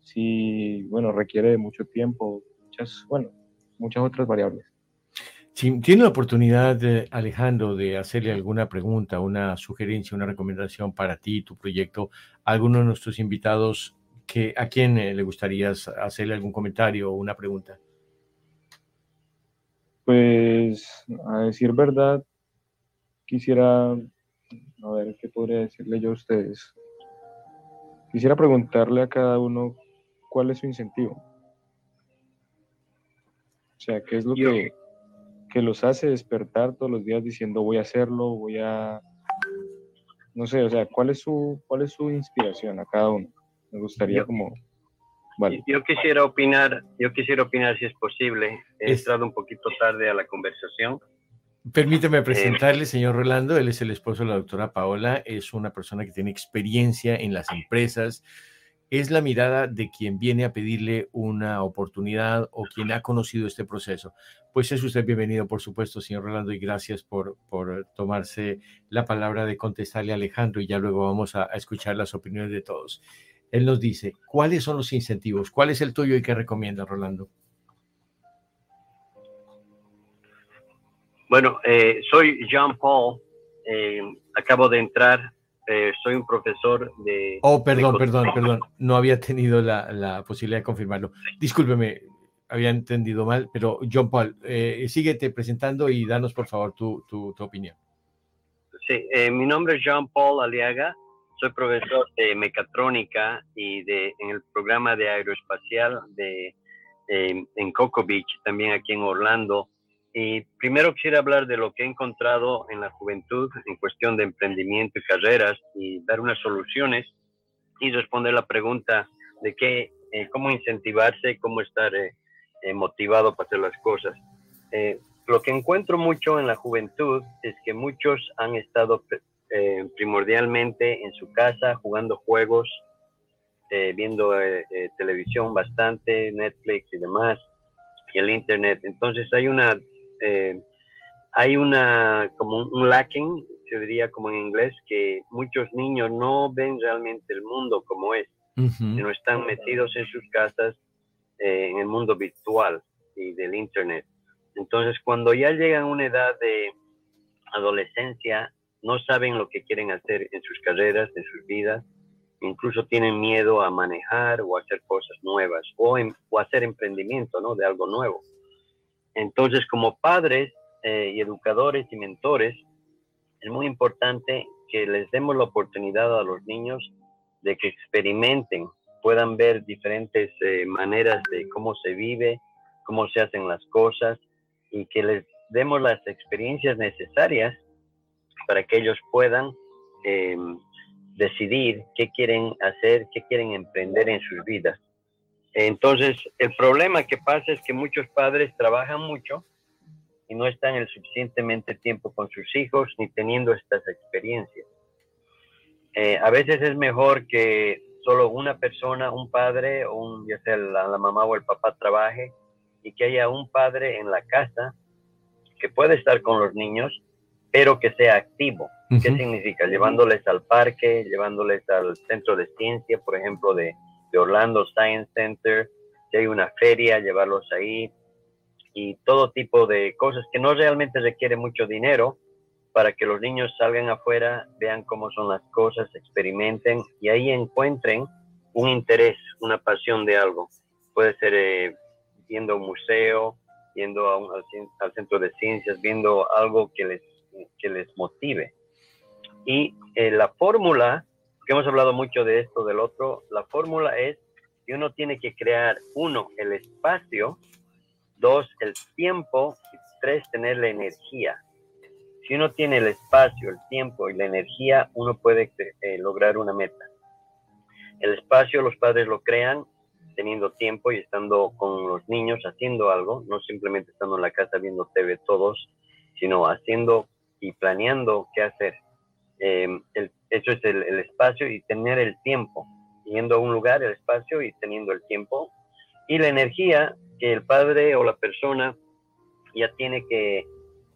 si, bueno, requiere de mucho tiempo, muchas, bueno, muchas otras variables. Si tiene la oportunidad, Alejandro, de hacerle alguna pregunta, una sugerencia, una recomendación para ti, tu proyecto, a alguno de nuestros invitados, que, ¿a quién eh, le gustaría hacerle algún comentario o una pregunta? Pues, a decir verdad, quisiera, a ver, ¿qué podría decirle yo a ustedes? Quisiera preguntarle a cada uno cuál es su incentivo. O sea, ¿qué es lo que que los hace despertar todos los días diciendo voy a hacerlo, voy a, no sé, o sea, ¿cuál es su, cuál es su inspiración a cada uno? Me gustaría como... Vale. Yo quisiera opinar, yo quisiera opinar si es posible. He entrado un poquito tarde a la conversación. Permíteme eh, presentarle, señor Rolando, él es el esposo de la doctora Paola, es una persona que tiene experiencia en las empresas, es la mirada de quien viene a pedirle una oportunidad o quien ha conocido este proceso. Pues es usted bienvenido, por supuesto, señor Rolando, y gracias por, por tomarse la palabra de contestarle a Alejandro y ya luego vamos a, escuchar las opiniones de todos. Él nos dice, ¿cuáles son los incentivos? ¿Cuál es el tuyo y qué recomienda, Rolando? Bueno, eh, soy Jean Paul. Eh, acabo de entrar eh, soy un profesor de... Oh, perdón, perdón, perdón. No había tenido la, posibilidad de confirmarlo. Discúlpeme, había entendido mal, pero John Paul, eh, síguete presentando y danos por favor tu, tu, opinión. Sí, eh, mi nombre es John Paul Aliaga, soy profesor de mecatrónica y de, en el programa de aeroespacial de, en Coco Beach, también aquí en Orlando. Y primero quisiera hablar de lo que he encontrado en la juventud en cuestión de emprendimiento y carreras y dar unas soluciones y responder la pregunta de qué, eh, cómo incentivarse, cómo estar eh, eh, motivado para hacer las cosas. lo que encuentro mucho en la juventud es que muchos han estado primordialmente en su casa jugando juegos, viendo televisión bastante, Netflix y demás, y el Internet. Entonces hay una eh, hay una, como un, lacking, se diría como en inglés, que muchos niños no ven realmente el mundo como es, sino están metidos en sus casas eh, en el mundo virtual y del Internet. Entonces, cuando ya llegan a una edad de adolescencia, no saben lo que quieren hacer en sus carreras, en sus vidas, incluso tienen miedo a manejar o hacer cosas nuevas o, o hacer emprendimiento, ¿no? De algo nuevo. Entonces, como padres eh, y educadores y mentores, es muy importante que les demos la oportunidad a los niños de que experimenten, puedan ver diferentes eh, maneras de cómo se vive, cómo se hacen las cosas y que les demos las experiencias necesarias para que ellos puedan em, decidir qué quieren hacer, qué quieren emprender en sus vidas. Entonces, el problema que pasa es que muchos padres trabajan mucho y no están el suficientemente tiempo con sus hijos ni teniendo estas experiencias. Eh, a veces es mejor que solo una persona, un padre, o un, ya sea la, mamá o el papá trabaje y que haya un padre en la casa que pueda estar con los niños, pero que sea activo. ¿Qué significa? Llevándoles al parque, llevándoles al centro de ciencia, por ejemplo, de, de Orlando Science Center, si hay una feria, llevarlos ahí y todo tipo de cosas que no realmente requiere mucho dinero para que los niños salgan afuera, vean cómo son las cosas, experimenten y ahí encuentren un interés, una pasión de algo. Puede ser eh, un museo, yendo a al, centro de ciencias, viendo algo que les, que les motive. Y eh, la fórmula, que hemos hablado mucho de esto, del otro, la fórmula es que uno tiene que crear, uno, el espacio, dos, el tiempo, y tres, tener la energía. Si uno tiene el espacio, el tiempo y la energía, uno puede eh, lograr una meta. El espacio los padres lo crean teniendo tiempo y estando con los niños haciendo algo, no simplemente estando en la casa viendo TV todos, sino haciendo y planeando qué hacer. Em, eso es el, espacio y tener el tiempo, yendo a un lugar, el espacio y teniendo el tiempo. Y la energía que el padre o la persona ya tiene que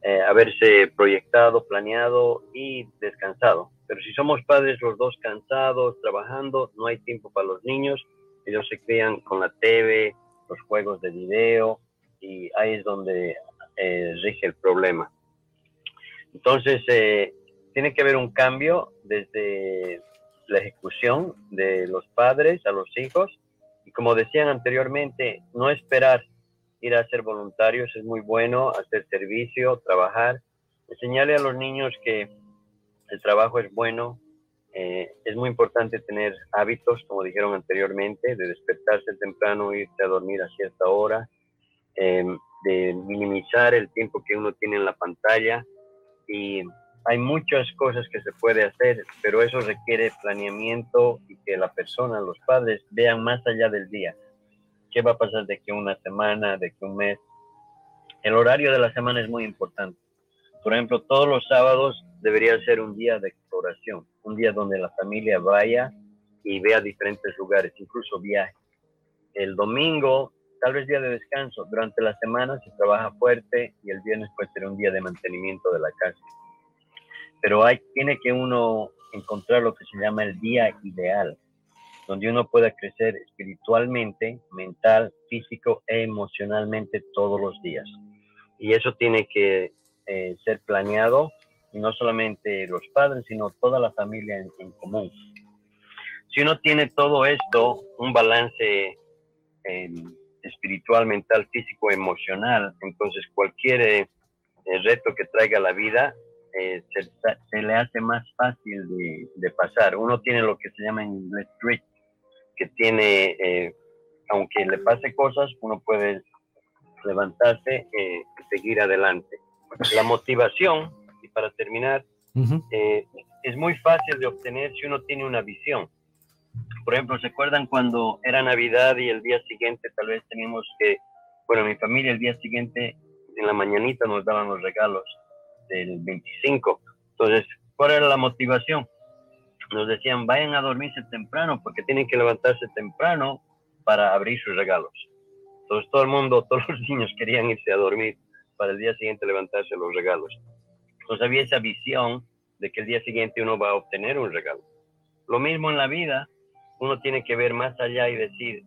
eh, haberse proyectado, planeado y descansado. Pero si somos padres los dos cansados, trabajando, no hay tiempo para los niños, ellos se crían con la TV, los juegos de video, y ahí es donde eh, rige el problema. Entonces, eh, tiene que haber un cambio desde la ejecución de los padres a los hijos. Y como decían anteriormente, no esperar ir a ser voluntarios es muy bueno, hacer servicio, trabajar, enseñarle a los niños que el trabajo es bueno. Eh, es muy importante tener hábitos, como dijeron anteriormente, de despertarse temprano, irse a dormir a cierta hora, eh, de minimizar el tiempo que uno tiene en la pantalla y hay muchas cosas que se puede hacer, pero eso requiere planeamiento y que la persona, los padres, vean más allá del día. ¿Qué va a pasar de que una semana, de que un mes? El horario de la semana es muy importante. Por ejemplo, todos los sábados debería ser un día de exploración, un día donde la familia vaya y vea diferentes lugares, incluso viaje. El domingo, tal vez día de descanso. Durante la semana se trabaja fuerte y el viernes puede ser un día de mantenimiento de la casa pero hay, tiene que uno encontrar lo que se llama el día ideal, donde uno pueda crecer espiritualmente, mental, físico e emocionalmente todos los días. Y eso tiene que eh, ser planeado, no solamente los padres, sino toda la familia en, común. Si uno tiene todo esto, un balance eh, espiritual, mental, físico, emocional, entonces cualquier eh, reto que traiga la vida eh, se, le hace más fácil de, pasar. Uno tiene lo que se llama en inglés que tiene, eh, aunque le pase cosas, uno puede levantarse eh, y seguir adelante. La motivación, y para terminar, es muy fácil de obtener si uno tiene una visión. Por ejemplo, ¿se acuerdan cuando era Navidad y el día siguiente tal vez teníamos que, bueno, mi familia el día siguiente en la mañanita nos daban los regalos del 25. Entonces, ¿cuál era la motivación? Nos decían, vayan a dormirse temprano porque tienen que levantarse temprano para abrir sus regalos. Entonces, todo el mundo, todos los niños querían irse a dormir para el día siguiente levantarse los regalos. Entonces, había esa visión de que el día siguiente uno va a obtener un regalo. Lo mismo en la vida, uno tiene que ver más allá y decir,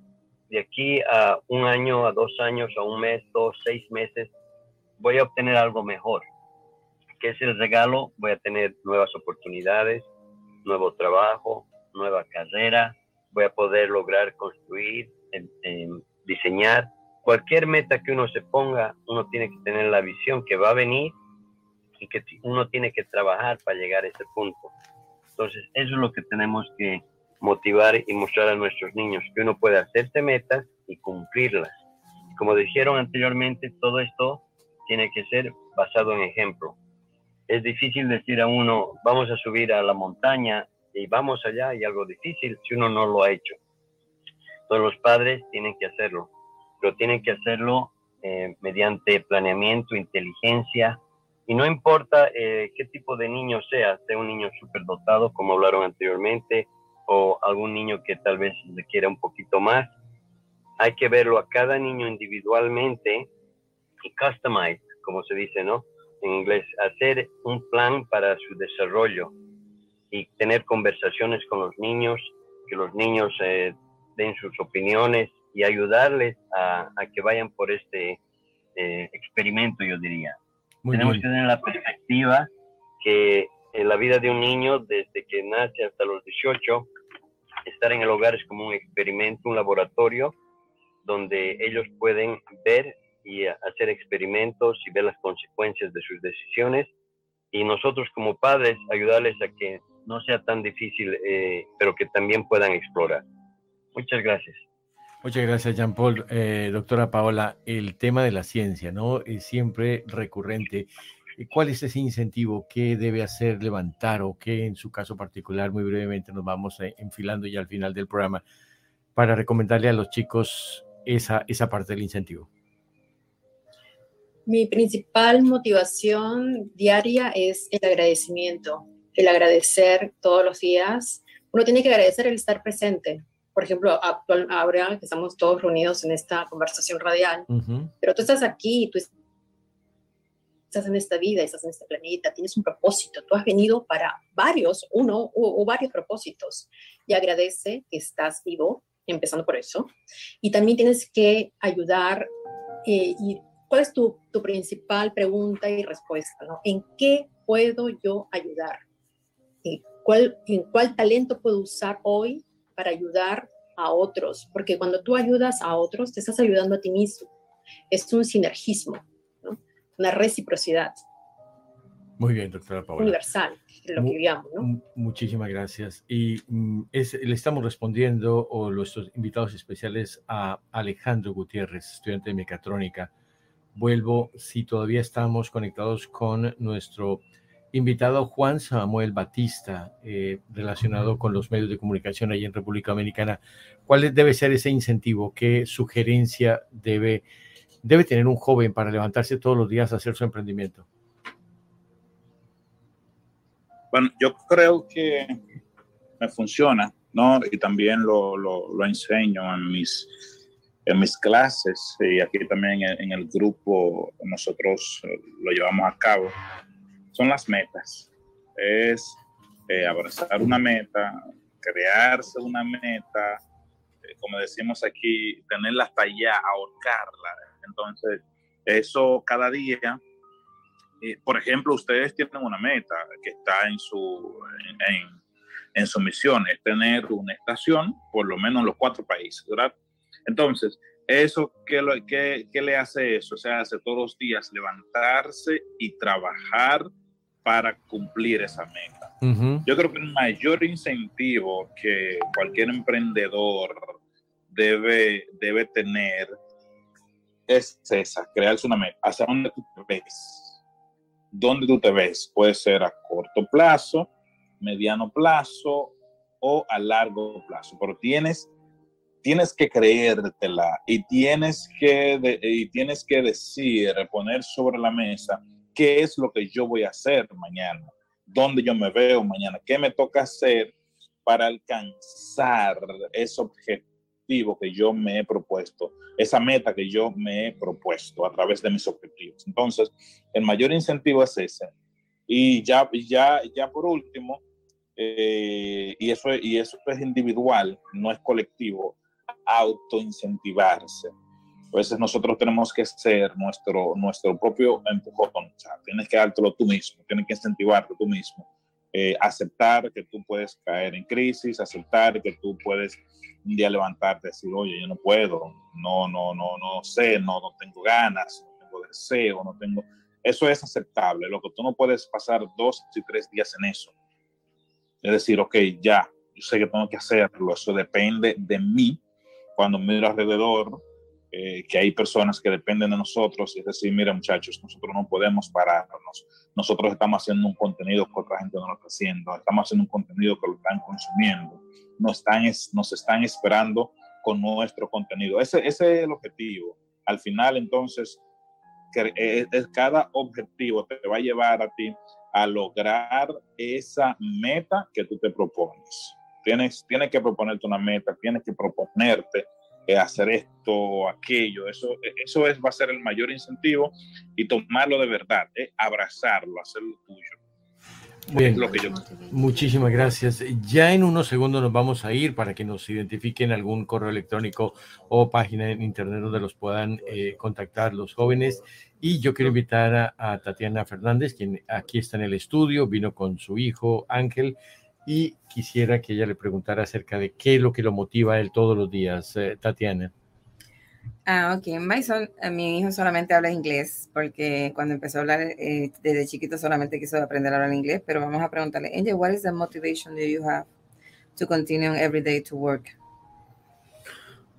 de aquí a un año, a dos años, a un mes, dos, seis meses, voy a obtener algo mejor que es el regalo, voy a tener nuevas oportunidades, nuevo trabajo, nueva carrera, voy a poder lograr construir, diseñar. Cualquier meta que uno se ponga, uno tiene que tener la visión que va a venir y que uno tiene que trabajar para llegar a ese punto. Entonces, eso es lo que tenemos que motivar y mostrar a nuestros niños, que uno puede hacerse metas y cumplirlas. Como dijeron anteriormente, todo esto tiene que ser basado en ejemplo es difícil decir a uno, vamos a subir a la montaña y vamos allá y algo difícil si uno no lo ha hecho. Todos los padres tienen que hacerlo, pero tienen que hacerlo eh, mediante planeamiento, inteligencia, y no importa eh, qué tipo de niño sea, sea un niño superdotado, como hablaron anteriormente, o algún niño que tal vez requiera un poquito más, hay que verlo a cada niño individualmente y customize, como se dice, ¿no? En inglés, hacer un plan para su desarrollo y tener conversaciones con los niños, que los niños eh, den sus opiniones y ayudarles a, que vayan por este eh, experimento, yo diría. Tenemos que tener la perspectiva que en la vida de un niño, desde que nace hasta los 18, estar en el hogar es como un experimento, un laboratorio, donde ellos pueden ver y hacer experimentos y ver las consecuencias de sus decisiones y nosotros como padres ayudarles a que no sea tan difícil, eh, pero que también puedan explorar. Muchas gracias. Muchas gracias, Jean Paul. Eh, doctora Paola, el tema de la ciencia, ¿no? Es siempre recurrente. ¿Cuál es ese incentivo? ¿Qué debe hacer levantar o qué en su caso particular, muy brevemente, nos vamos eh, enfilando ya al final del programa, para recomendarle a los chicos esa, esa parte del incentivo? Mi principal motivación diaria es el agradecimiento, el agradecer todos los días. Uno tiene que agradecer el estar presente. Por ejemplo, actual, ahora que estamos todos reunidos en esta conversación radial, pero tú estás aquí, tú estás en esta vida, estás en este planeta, tienes un propósito, tú has venido para varios, uno o, varios propósitos, y agradece que estás vivo, empezando por eso, y también tienes que ayudar eh, y ¿Cuál es tu, tu, principal pregunta y respuesta? ¿no? ¿En qué puedo yo ayudar? ¿En cuál, ¿En cuál talento puedo usar hoy para ayudar a otros? Porque cuando tú ayudas a otros, te estás ayudando a ti mismo. Es un sinergismo, ¿no? una reciprocidad. Muy bien, doctora Paola. Universal, lo que digamos, ¿no? Muchísimas gracias. Y mm, es, le estamos respondiendo, o nuestros invitados especiales, a Alejandro Gutiérrez, estudiante de mecatrónica vuelvo, si todavía estamos conectados con nuestro invitado Juan Samuel Batista, eh, relacionado con los medios de comunicación allí en República Dominicana. ¿Cuál debe ser ese incentivo? ¿Qué sugerencia debe, debe tener un joven para levantarse todos los días a hacer su emprendimiento? Bueno, yo creo que me funciona, ¿no? Y también lo, lo, lo enseño en mis en mis clases y aquí también en, el grupo nosotros eh, lo llevamos a cabo, son las metas. Es eh, abrazar una meta, crearse una meta, eh, como decimos aquí, tenerla hasta allá, ahorcarla. Entonces, eso cada día, por ejemplo, ustedes tienen una meta que está en su, en, en su misión, es tener una estación, por lo menos en los cuatro países, ¿verdad? Entonces, eso, ¿qué, lo, qué, qué le hace eso? O sea, hace todos los días levantarse y trabajar para cumplir esa meta. Yo creo que el mayor incentivo que cualquier emprendedor debe, debe tener es esa, crearse una meta. ¿Hacia dónde tú te ves? ¿Dónde tú te ves? Puede ser a corto plazo, mediano plazo o a largo plazo, pero tienes tienes que creértela y tienes que, y tienes que decir, poner sobre la mesa qué es lo que yo voy a hacer mañana, dónde yo me veo mañana, qué me toca hacer para alcanzar ese objetivo que yo me he propuesto, esa meta que yo me he propuesto a través de mis objetivos. Entonces, el mayor incentivo es ese. Y ya, ya, ya por último, eh, y, eso, y eso es individual, no es colectivo, autoincentivarse. A veces nosotros tenemos que ser nuestro, nuestro propio empujón. O sea, tienes que dártelo tú mismo, tienes que incentivarte tú mismo. Eh, aceptar que tú puedes caer en crisis, aceptar que tú puedes un día levantarte y decir, oye, yo no puedo, no, no, no, no sé, no, no tengo ganas, no tengo deseo, no tengo... Eso es aceptable. Lo que tú no puedes pasar dos y tres días en eso. Es decir, ok, ya, yo sé que tengo que hacerlo, eso depende de mí, cuando miro alrededor, eh, que hay personas que dependen de nosotros, y es decir, mira muchachos, nosotros no podemos pararnos, nosotros estamos haciendo un contenido que otra gente no lo está haciendo, estamos haciendo un contenido que lo están consumiendo, nos están, nos están esperando con nuestro contenido. Ese, ese es el objetivo. Al final, entonces, que, eh, cada objetivo te va a llevar a ti a lograr esa meta que tú te propones. Tienes, tienes que proponerte una meta, tienes que proponerte eh, hacer esto, aquello. Eso, eso es, va a ser el mayor incentivo y tomarlo de verdad, eh, abrazarlo, hacerlo tuyo. Bien, lo que yo... muchísimas gracias. Ya en unos segundos nos vamos a ir para que nos identifiquen algún correo electrónico o página en internet donde los puedan eh, contactar los jóvenes. Y yo quiero invitar a, a, Tatiana Fernández, quien aquí está en el estudio, vino con su hijo Ángel y quisiera que ella le preguntara acerca de qué es lo que lo motiva a él todos los días, eh, Tatiana. Ah, ok. Mason, eh, mi hijo solamente habla inglés porque cuando empezó a hablar eh, desde chiquito solamente quiso aprender a hablar inglés, pero vamos a preguntarle, Angel, what is the motivation that you have to continue every day to work?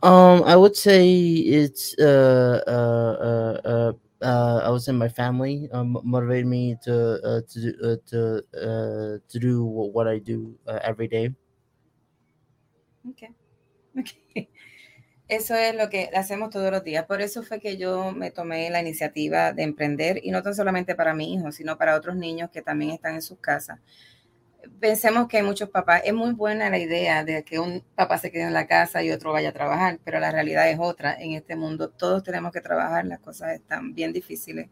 Um, I would say it's uh uh uh uh, I would say my family um, motivated me to uh, to do, uh, to uh, to do what I do uh, every day. Okay. Okay. Eso es lo que hacemos todos los días. Por eso fue que yo me tomé la iniciativa de emprender y no tan solamente para mi hijo, sino para otros niños que también están en sus casas. Pensemos que hay muchos papás, es muy buena la idea de que un papá se quede en la casa y otro vaya a trabajar, pero la realidad es otra. En este mundo todos tenemos que trabajar, las cosas están bien difíciles.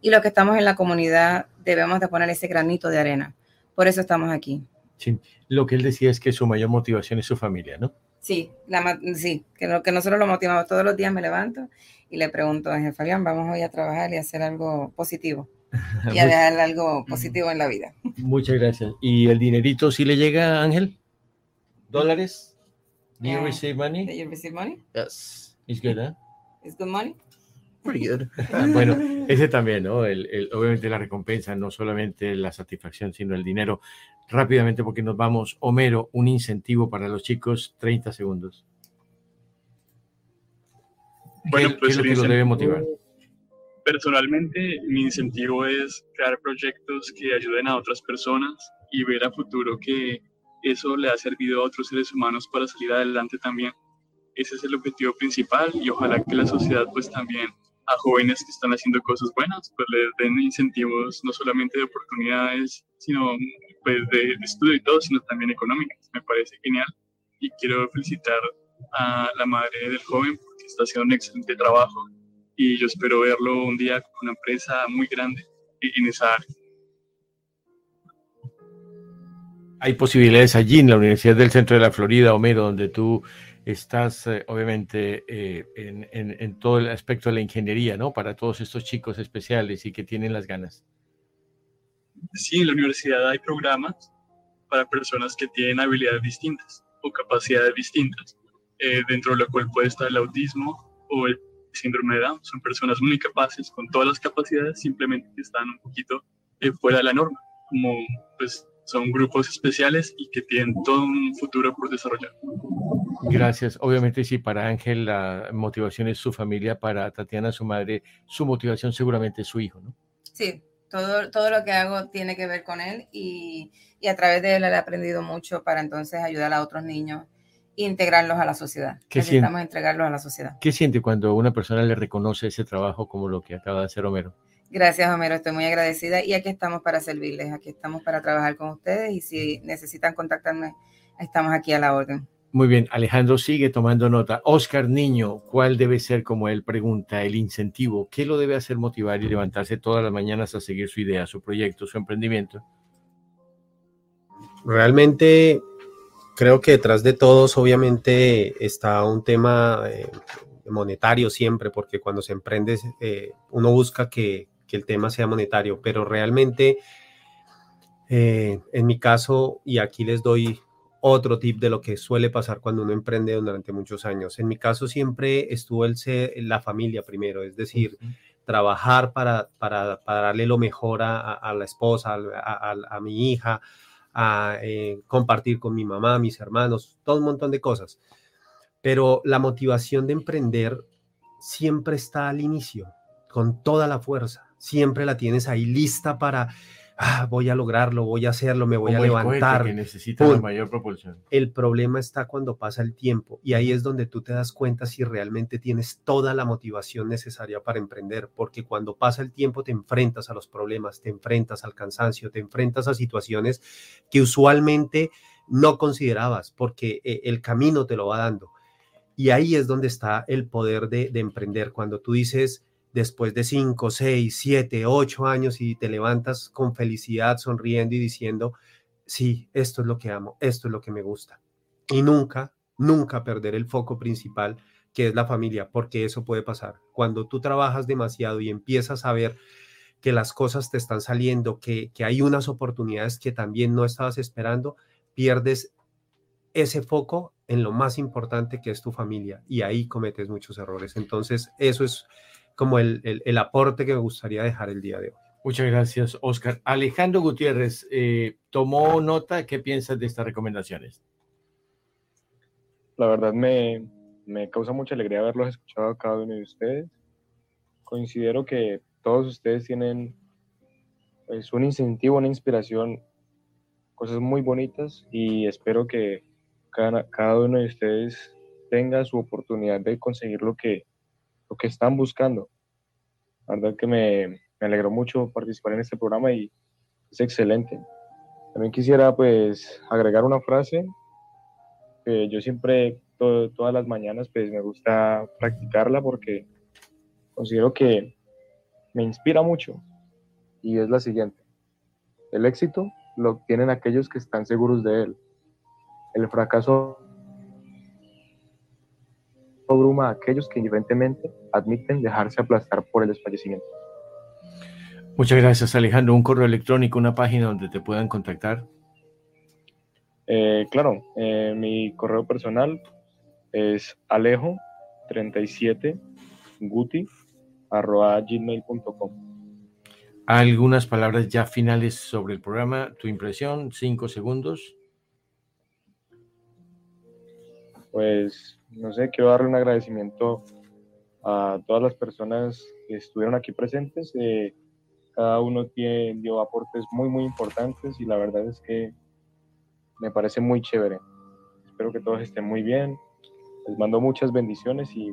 Y los que estamos en la comunidad debemos de poner ese granito de arena. Por eso estamos aquí. Sí, lo que él decía es que su mayor motivación es su familia, ¿no? Sí, la, sí, que, lo, que nosotros lo motivamos todos los días, me levanto y le pregunto a Fabián, vamos hoy a trabajar y hacer algo positivo y a dejar algo positivo en la vida. Muchas gracias. ¿Y el dinerito sí le llega, Ángel? ¿Dólares? Do you receive money? Do you receive money? Yes. It's good, huh? It's good money? Pretty good. bueno, ese también, ¿no? El, el, obviamente la recompensa, no solamente la satisfacción, sino el dinero rápidamente porque nos vamos. Homero, un incentivo para los chicos, 30 segundos. Bueno, ¿Qué, pues qué es lo que los debe motivar? Personalmente, mi incentivo es crear proyectos que ayuden a otras personas y ver a futuro que eso le ha servido a otros seres humanos para salir adelante también. Ese es el objetivo principal y ojalá que la sociedad pues también a jóvenes que están haciendo cosas buenas, pues les den incentivos no solamente de oportunidades, sino pues de, estudio y todo, sino también económicas. Me parece genial y quiero felicitar a la madre del joven porque está haciendo un excelente trabajo y yo espero verlo un día con una empresa muy grande en esa área. Hay posibilidades allí en la Universidad del Centro de la Florida, Homero, donde tú estás eh, obviamente eh, en, en, en, todo el aspecto de la ingeniería, ¿no? Para todos estos chicos especiales y que tienen las ganas. Sí, en la universidad hay programas para personas que tienen habilidades distintas o capacidades distintas, eh, dentro de lo cual puede estar el autismo o el síndrome de Down. Son personas muy capaces con todas las capacidades, simplemente que están un poquito eh, fuera de la norma, como pues son grupos especiales y que tienen todo un futuro por desarrollar. Gracias. Obviamente sí, para Ángel la motivación es su familia, para Tatiana, su madre, su motivación seguramente es su hijo, ¿no? Sí, todo, todo lo que hago tiene que ver con él y, y a través de él he aprendido mucho para entonces ayudar a otros niños e integrarlos a la sociedad. ¿Qué Necesitamos siente? entregarlos a la sociedad. ¿Qué siente cuando una persona le reconoce ese trabajo como lo que acaba de hacer Homero? Gracias, Homero. Estoy muy agradecida y aquí estamos para servirles, aquí estamos para trabajar con ustedes y si necesitan contactarme, estamos aquí a la orden. Muy bien, Alejandro sigue tomando nota. Oscar Niño, ¿cuál debe ser, como él pregunta, el incentivo? ¿Qué lo debe hacer motivar y levantarse todas las mañanas a seguir su idea, su proyecto, su emprendimiento? Realmente creo que detrás de todos obviamente está un tema eh, monetario siempre, porque cuando se emprende eh, uno busca que, que, el tema sea monetario, pero realmente eh, en mi caso, y aquí les doy otro tip de lo que suele pasar cuando uno emprende durante muchos años. En mi caso siempre estuvo el ser, la familia primero, es decir, uh -huh. trabajar para, para, para, darle lo mejor a, a la esposa, a, a, a, mi hija, a eh, compartir con mi mamá, mis hermanos, todo un montón de cosas. Pero la motivación de emprender siempre está al inicio, con toda la fuerza. Siempre la tienes ahí lista para ah, voy a lograrlo, voy a hacerlo, me voy Como a levantar. que necesita la mayor propulsión. El problema está cuando pasa el tiempo y ahí es donde tú te das cuenta si realmente tienes toda la motivación necesaria para emprender, porque cuando pasa el tiempo te enfrentas a los problemas, te enfrentas al cansancio, te enfrentas a situaciones que usualmente no considerabas, porque eh, el camino te lo va dando. Y ahí es donde está el poder de, de emprender, cuando tú dices, después de 5, 6, 7, 8 años y te levantas con felicidad, sonriendo y diciendo, sí, esto es lo que amo, esto es lo que me gusta. Y nunca, nunca perder el foco principal, que es la familia, porque eso puede pasar. Cuando tú trabajas demasiado y empiezas a ver que las cosas te están saliendo, que, que hay unas oportunidades que también no estabas esperando, pierdes ese foco en lo más importante que es tu familia y ahí cometes muchos errores. Entonces, eso es como el, el, aporte que me gustaría dejar el día de hoy. Muchas gracias, Oscar. Alejandro Gutiérrez, eh, ¿tomó nota? ¿Qué piensas de estas recomendaciones? La verdad me, me causa mucha alegría haberlos escuchado a cada uno de ustedes. Considero que todos ustedes tienen pues, un incentivo, una inspiración, cosas muy bonitas y espero que cada, cada uno de ustedes tenga su oportunidad de conseguir lo que, lo que están buscando. La verdad que me, me alegró mucho participar en este programa y es excelente. También quisiera pues agregar una frase que yo siempre, todas las mañanas, pues me gusta practicarla porque considero que me inspira mucho y es la siguiente. El éxito lo obtienen aquellos que están seguros de él. El fracaso abruma a aquellos que indiferentemente admiten dejarse aplastar por el desfallecimiento. Muchas gracias, Alejandro. Un correo electrónico, una página donde te puedan contactar. Eh, claro, eh, mi correo personal es alejo37guti Algunas palabras ya finales sobre el programa, tu impresión, cinco segundos. Pues, no sé, quiero darle un agradecimiento a todas las personas que estuvieron aquí presentes. Eh, cada uno tiene, dio aportes muy, muy importantes y la verdad es que me parece muy chévere. Espero que todos estén muy bien. Les mando muchas bendiciones y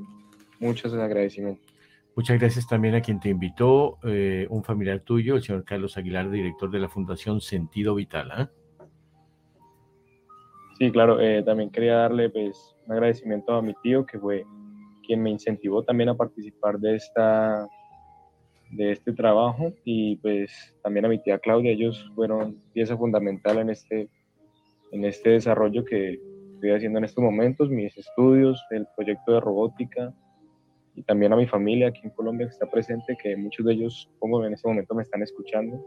muchos agradecimientos. Muchas gracias también a quien te invitó, eh, un familiar tuyo, el señor Carlos Aguilar, director de la Fundación Sentido Vital. ¿ah? Sí, claro, eh, también quería darle pues, un agradecimiento a mi tío, que fue quien me incentivó también a participar de, esta, de este trabajo, y pues también a mi tía Claudia, ellos fueron pieza fundamental en este, en este desarrollo que estoy haciendo en estos momentos, mis estudios, el proyecto de robótica, y también a mi familia aquí en Colombia que está presente, que muchos de ellos, supongo, en este momento me están escuchando.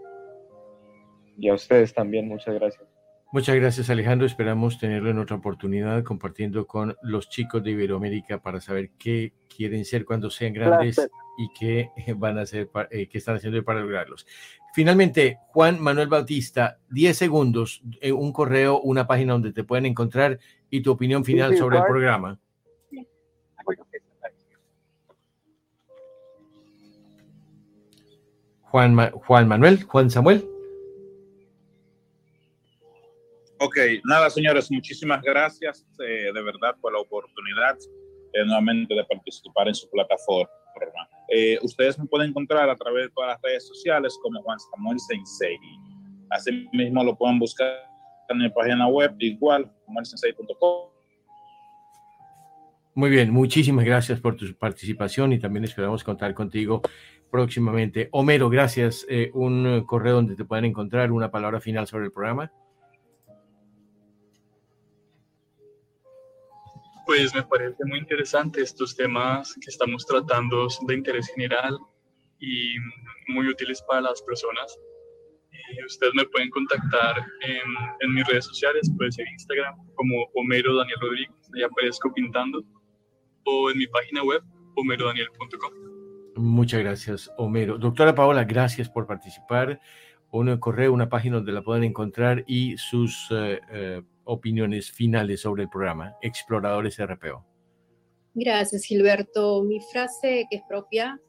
Y a ustedes también, muchas gracias. Muchas gracias Alejandro, esperamos tenerlo en otra oportunidad compartiendo con los chicos de Iberoamérica para saber qué quieren ser cuando sean grandes y qué van a hacer, eh, qué están haciendo para lograrlos. Finalmente, Juan Manuel Bautista, 10 segundos, eh, un correo, una página donde te pueden encontrar y tu opinión final sobre el programa. Juan, Juan Manuel, Juan Samuel. Ok, nada, señores, muchísimas gracias eh, de verdad por la oportunidad eh, nuevamente de participar en su plataforma. Eh, ustedes me pueden encontrar a través de todas las redes sociales como Juan Samuel Sensei. Así mismo lo pueden buscar en mi página web, igual, samuelsensei.com. Muy bien, muchísimas gracias por tu participación y también esperamos contar contigo próximamente. Homero, gracias. Eh, un correo donde te pueden encontrar una palabra final sobre el programa. Pues me parece muy interesante estos temas que estamos tratando de interés general y muy útiles para las personas. Eh, ustedes me pueden contactar en, en, mis redes sociales, puede ser Instagram como Homero Daniel Rodríguez, ahí aparezco pintando, o en mi página web homerodaniel.com. Muchas gracias, Homero. Doctora Paola, gracias por participar. Un correo, una página donde la pueden encontrar y sus eh, eh, opiniones finales sobre el programa Exploradores RPO. Gracias, Gilberto. Mi frase que es propia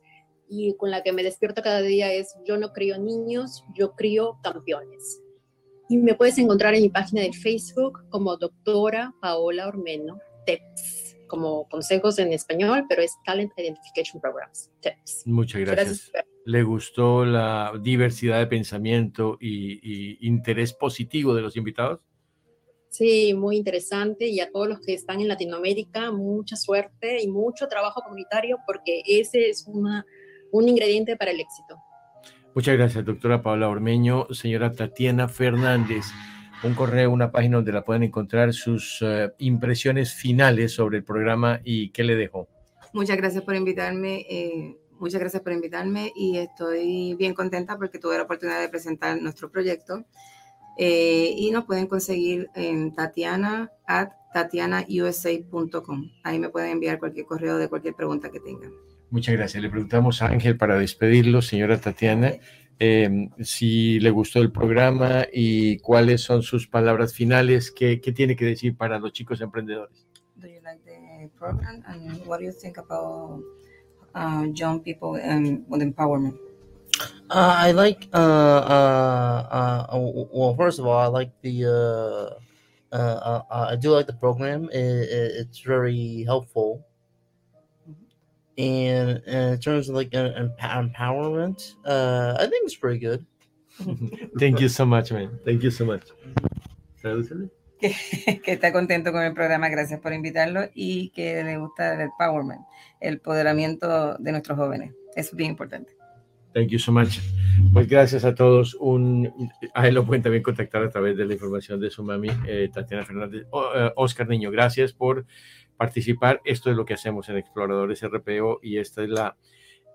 y con la que me despierto cada día es, yo no crío niños, yo crío campeones. Y me puedes encontrar en mi página de Facebook como doctora Paola Ormeno, TEPS como consejos en español, pero es Talent Identification Programs. Tips. Muchas gracias. ¿Le gustó la diversidad de pensamiento y, interés positivo de los invitados? Sí, muy interesante y a todos los que están en Latinoamérica, mucha suerte y mucho trabajo comunitario porque ese es una, un ingrediente para el éxito. Muchas gracias, doctora Paula Ormeño. Señora Tatiana Fernández un correo, una página donde la pueden encontrar sus eh, impresiones finales sobre el programa y qué le dejó. Muchas gracias por invitarme. Eh, muchas gracias por invitarme y estoy bien contenta porque tuve la oportunidad de presentar nuestro proyecto. Eh, y nos pueden conseguir en Tatiana at tatianausa.com. Ahí me pueden enviar cualquier correo de cualquier pregunta que tengan. Muchas gracias. Le preguntamos a Ángel para despedirlo, señora Tatiana, eh, si le gustó el programa y cuáles son sus palabras finales, qué, qué tiene que decir para los chicos emprendedores. Do you like the program and what do you think about uh, young people and with empowerment? Uh, I like. Uh, uh, uh, well, first of all, I like the. Uh, uh, uh, uh, I do like the program. It, it, it's very helpful. And, and in terms of like uh, empowerment, uh, I think it's pretty good. Thank you so much, man. Thank you so much. Tradúcele. Que, que está contento con el programa, gracias por invitarlo y que le gusta el empowerment, el empoderamiento de nuestros jóvenes. Eso es bien importante. Thank you so much. Pues gracias a todos. Un, a él lo pueden también contactar a través de la información de su mami, eh, Tatiana Fernández. Eh, Oscar Niño, gracias por participar. Esto es lo que hacemos en Exploradores RPO y esta es la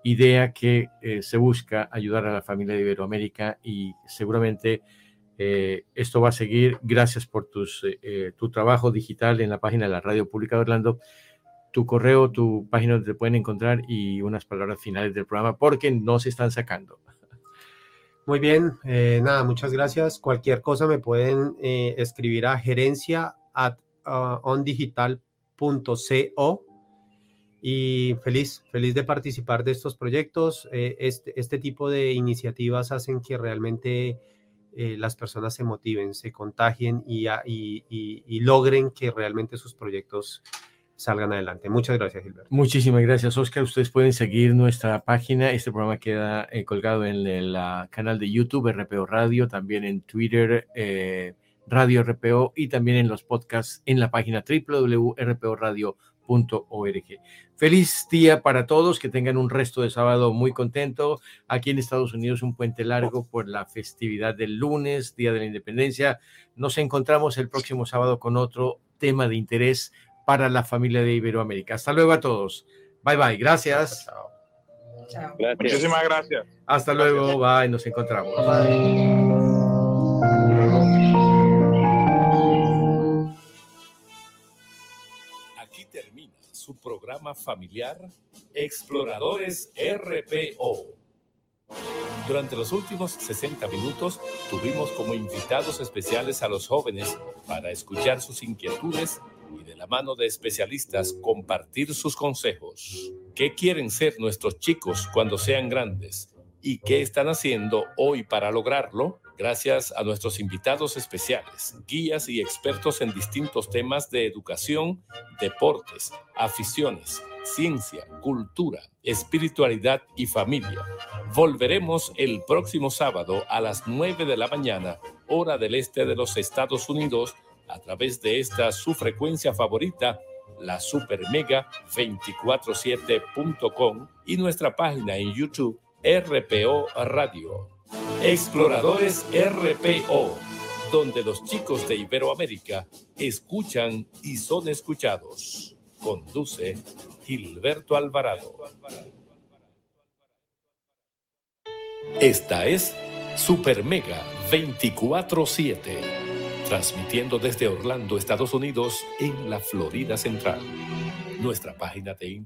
idea que eh, se busca ayudar a la familia de Iberoamérica y seguramente eh, esto va a seguir. Gracias por tus, tu trabajo digital en la página de la Radio Pública de Orlando tu correo, tu página donde te pueden encontrar y unas palabras finales del programa porque no se están sacando. Muy bien, eh, nada, muchas gracias. Cualquier cosa me pueden eh, escribir a gerencia uh, ondigital.co y feliz, feliz de participar de estos proyectos. Eh, este, este tipo de iniciativas hacen que realmente las personas se motiven, se contagien y, y logren que realmente sus proyectos salgan adelante. Muchas gracias, Gilberto. Muchísimas gracias, Oscar. Ustedes pueden seguir nuestra página. Este programa queda eh, colgado en el canal de YouTube, RPO Radio, también en Twitter, eh, Radio RPO y también en los podcasts en la página www.rporadio.org. Feliz día para todos, que tengan un resto de sábado muy contento. Aquí en Estados Unidos un puente largo por la festividad del lunes, Día de la Independencia. Nos encontramos el próximo sábado con otro tema de interés para la familia de Iberoamérica. Hasta luego a todos. Bye bye. Gracias. Chao. Gracias. Muchísimas gracias. Hasta gracias. luego. Bye. Nos encontramos. Bye. Aquí termina su programa familiar Exploradores RPO. Durante los últimos 60 minutos tuvimos como invitados especiales a los jóvenes para escuchar sus inquietudes y de la mano de especialistas compartir sus consejos. ¿Qué quieren ser nuestros chicos cuando sean grandes? ¿Y qué están haciendo hoy para lograrlo? Gracias a nuestros invitados especiales, guías y expertos en distintos temas de educación, deportes, aficiones, ciencia, cultura, espiritualidad y familia. Volveremos el próximo sábado a las 9 de la mañana, hora del este de los Estados Unidos, a través de esta su frecuencia favorita, la Super Mega 247.com y nuestra página en YouTube RPO Radio. Exploradores RPO, donde los chicos de Iberoamérica escuchan y son escuchados. Conduce Gilberto Alvarado. Esta es Super Mega 24-7 transmitiendo desde Orlando, Estados Unidos, en la Florida Central. Nuestra página de internet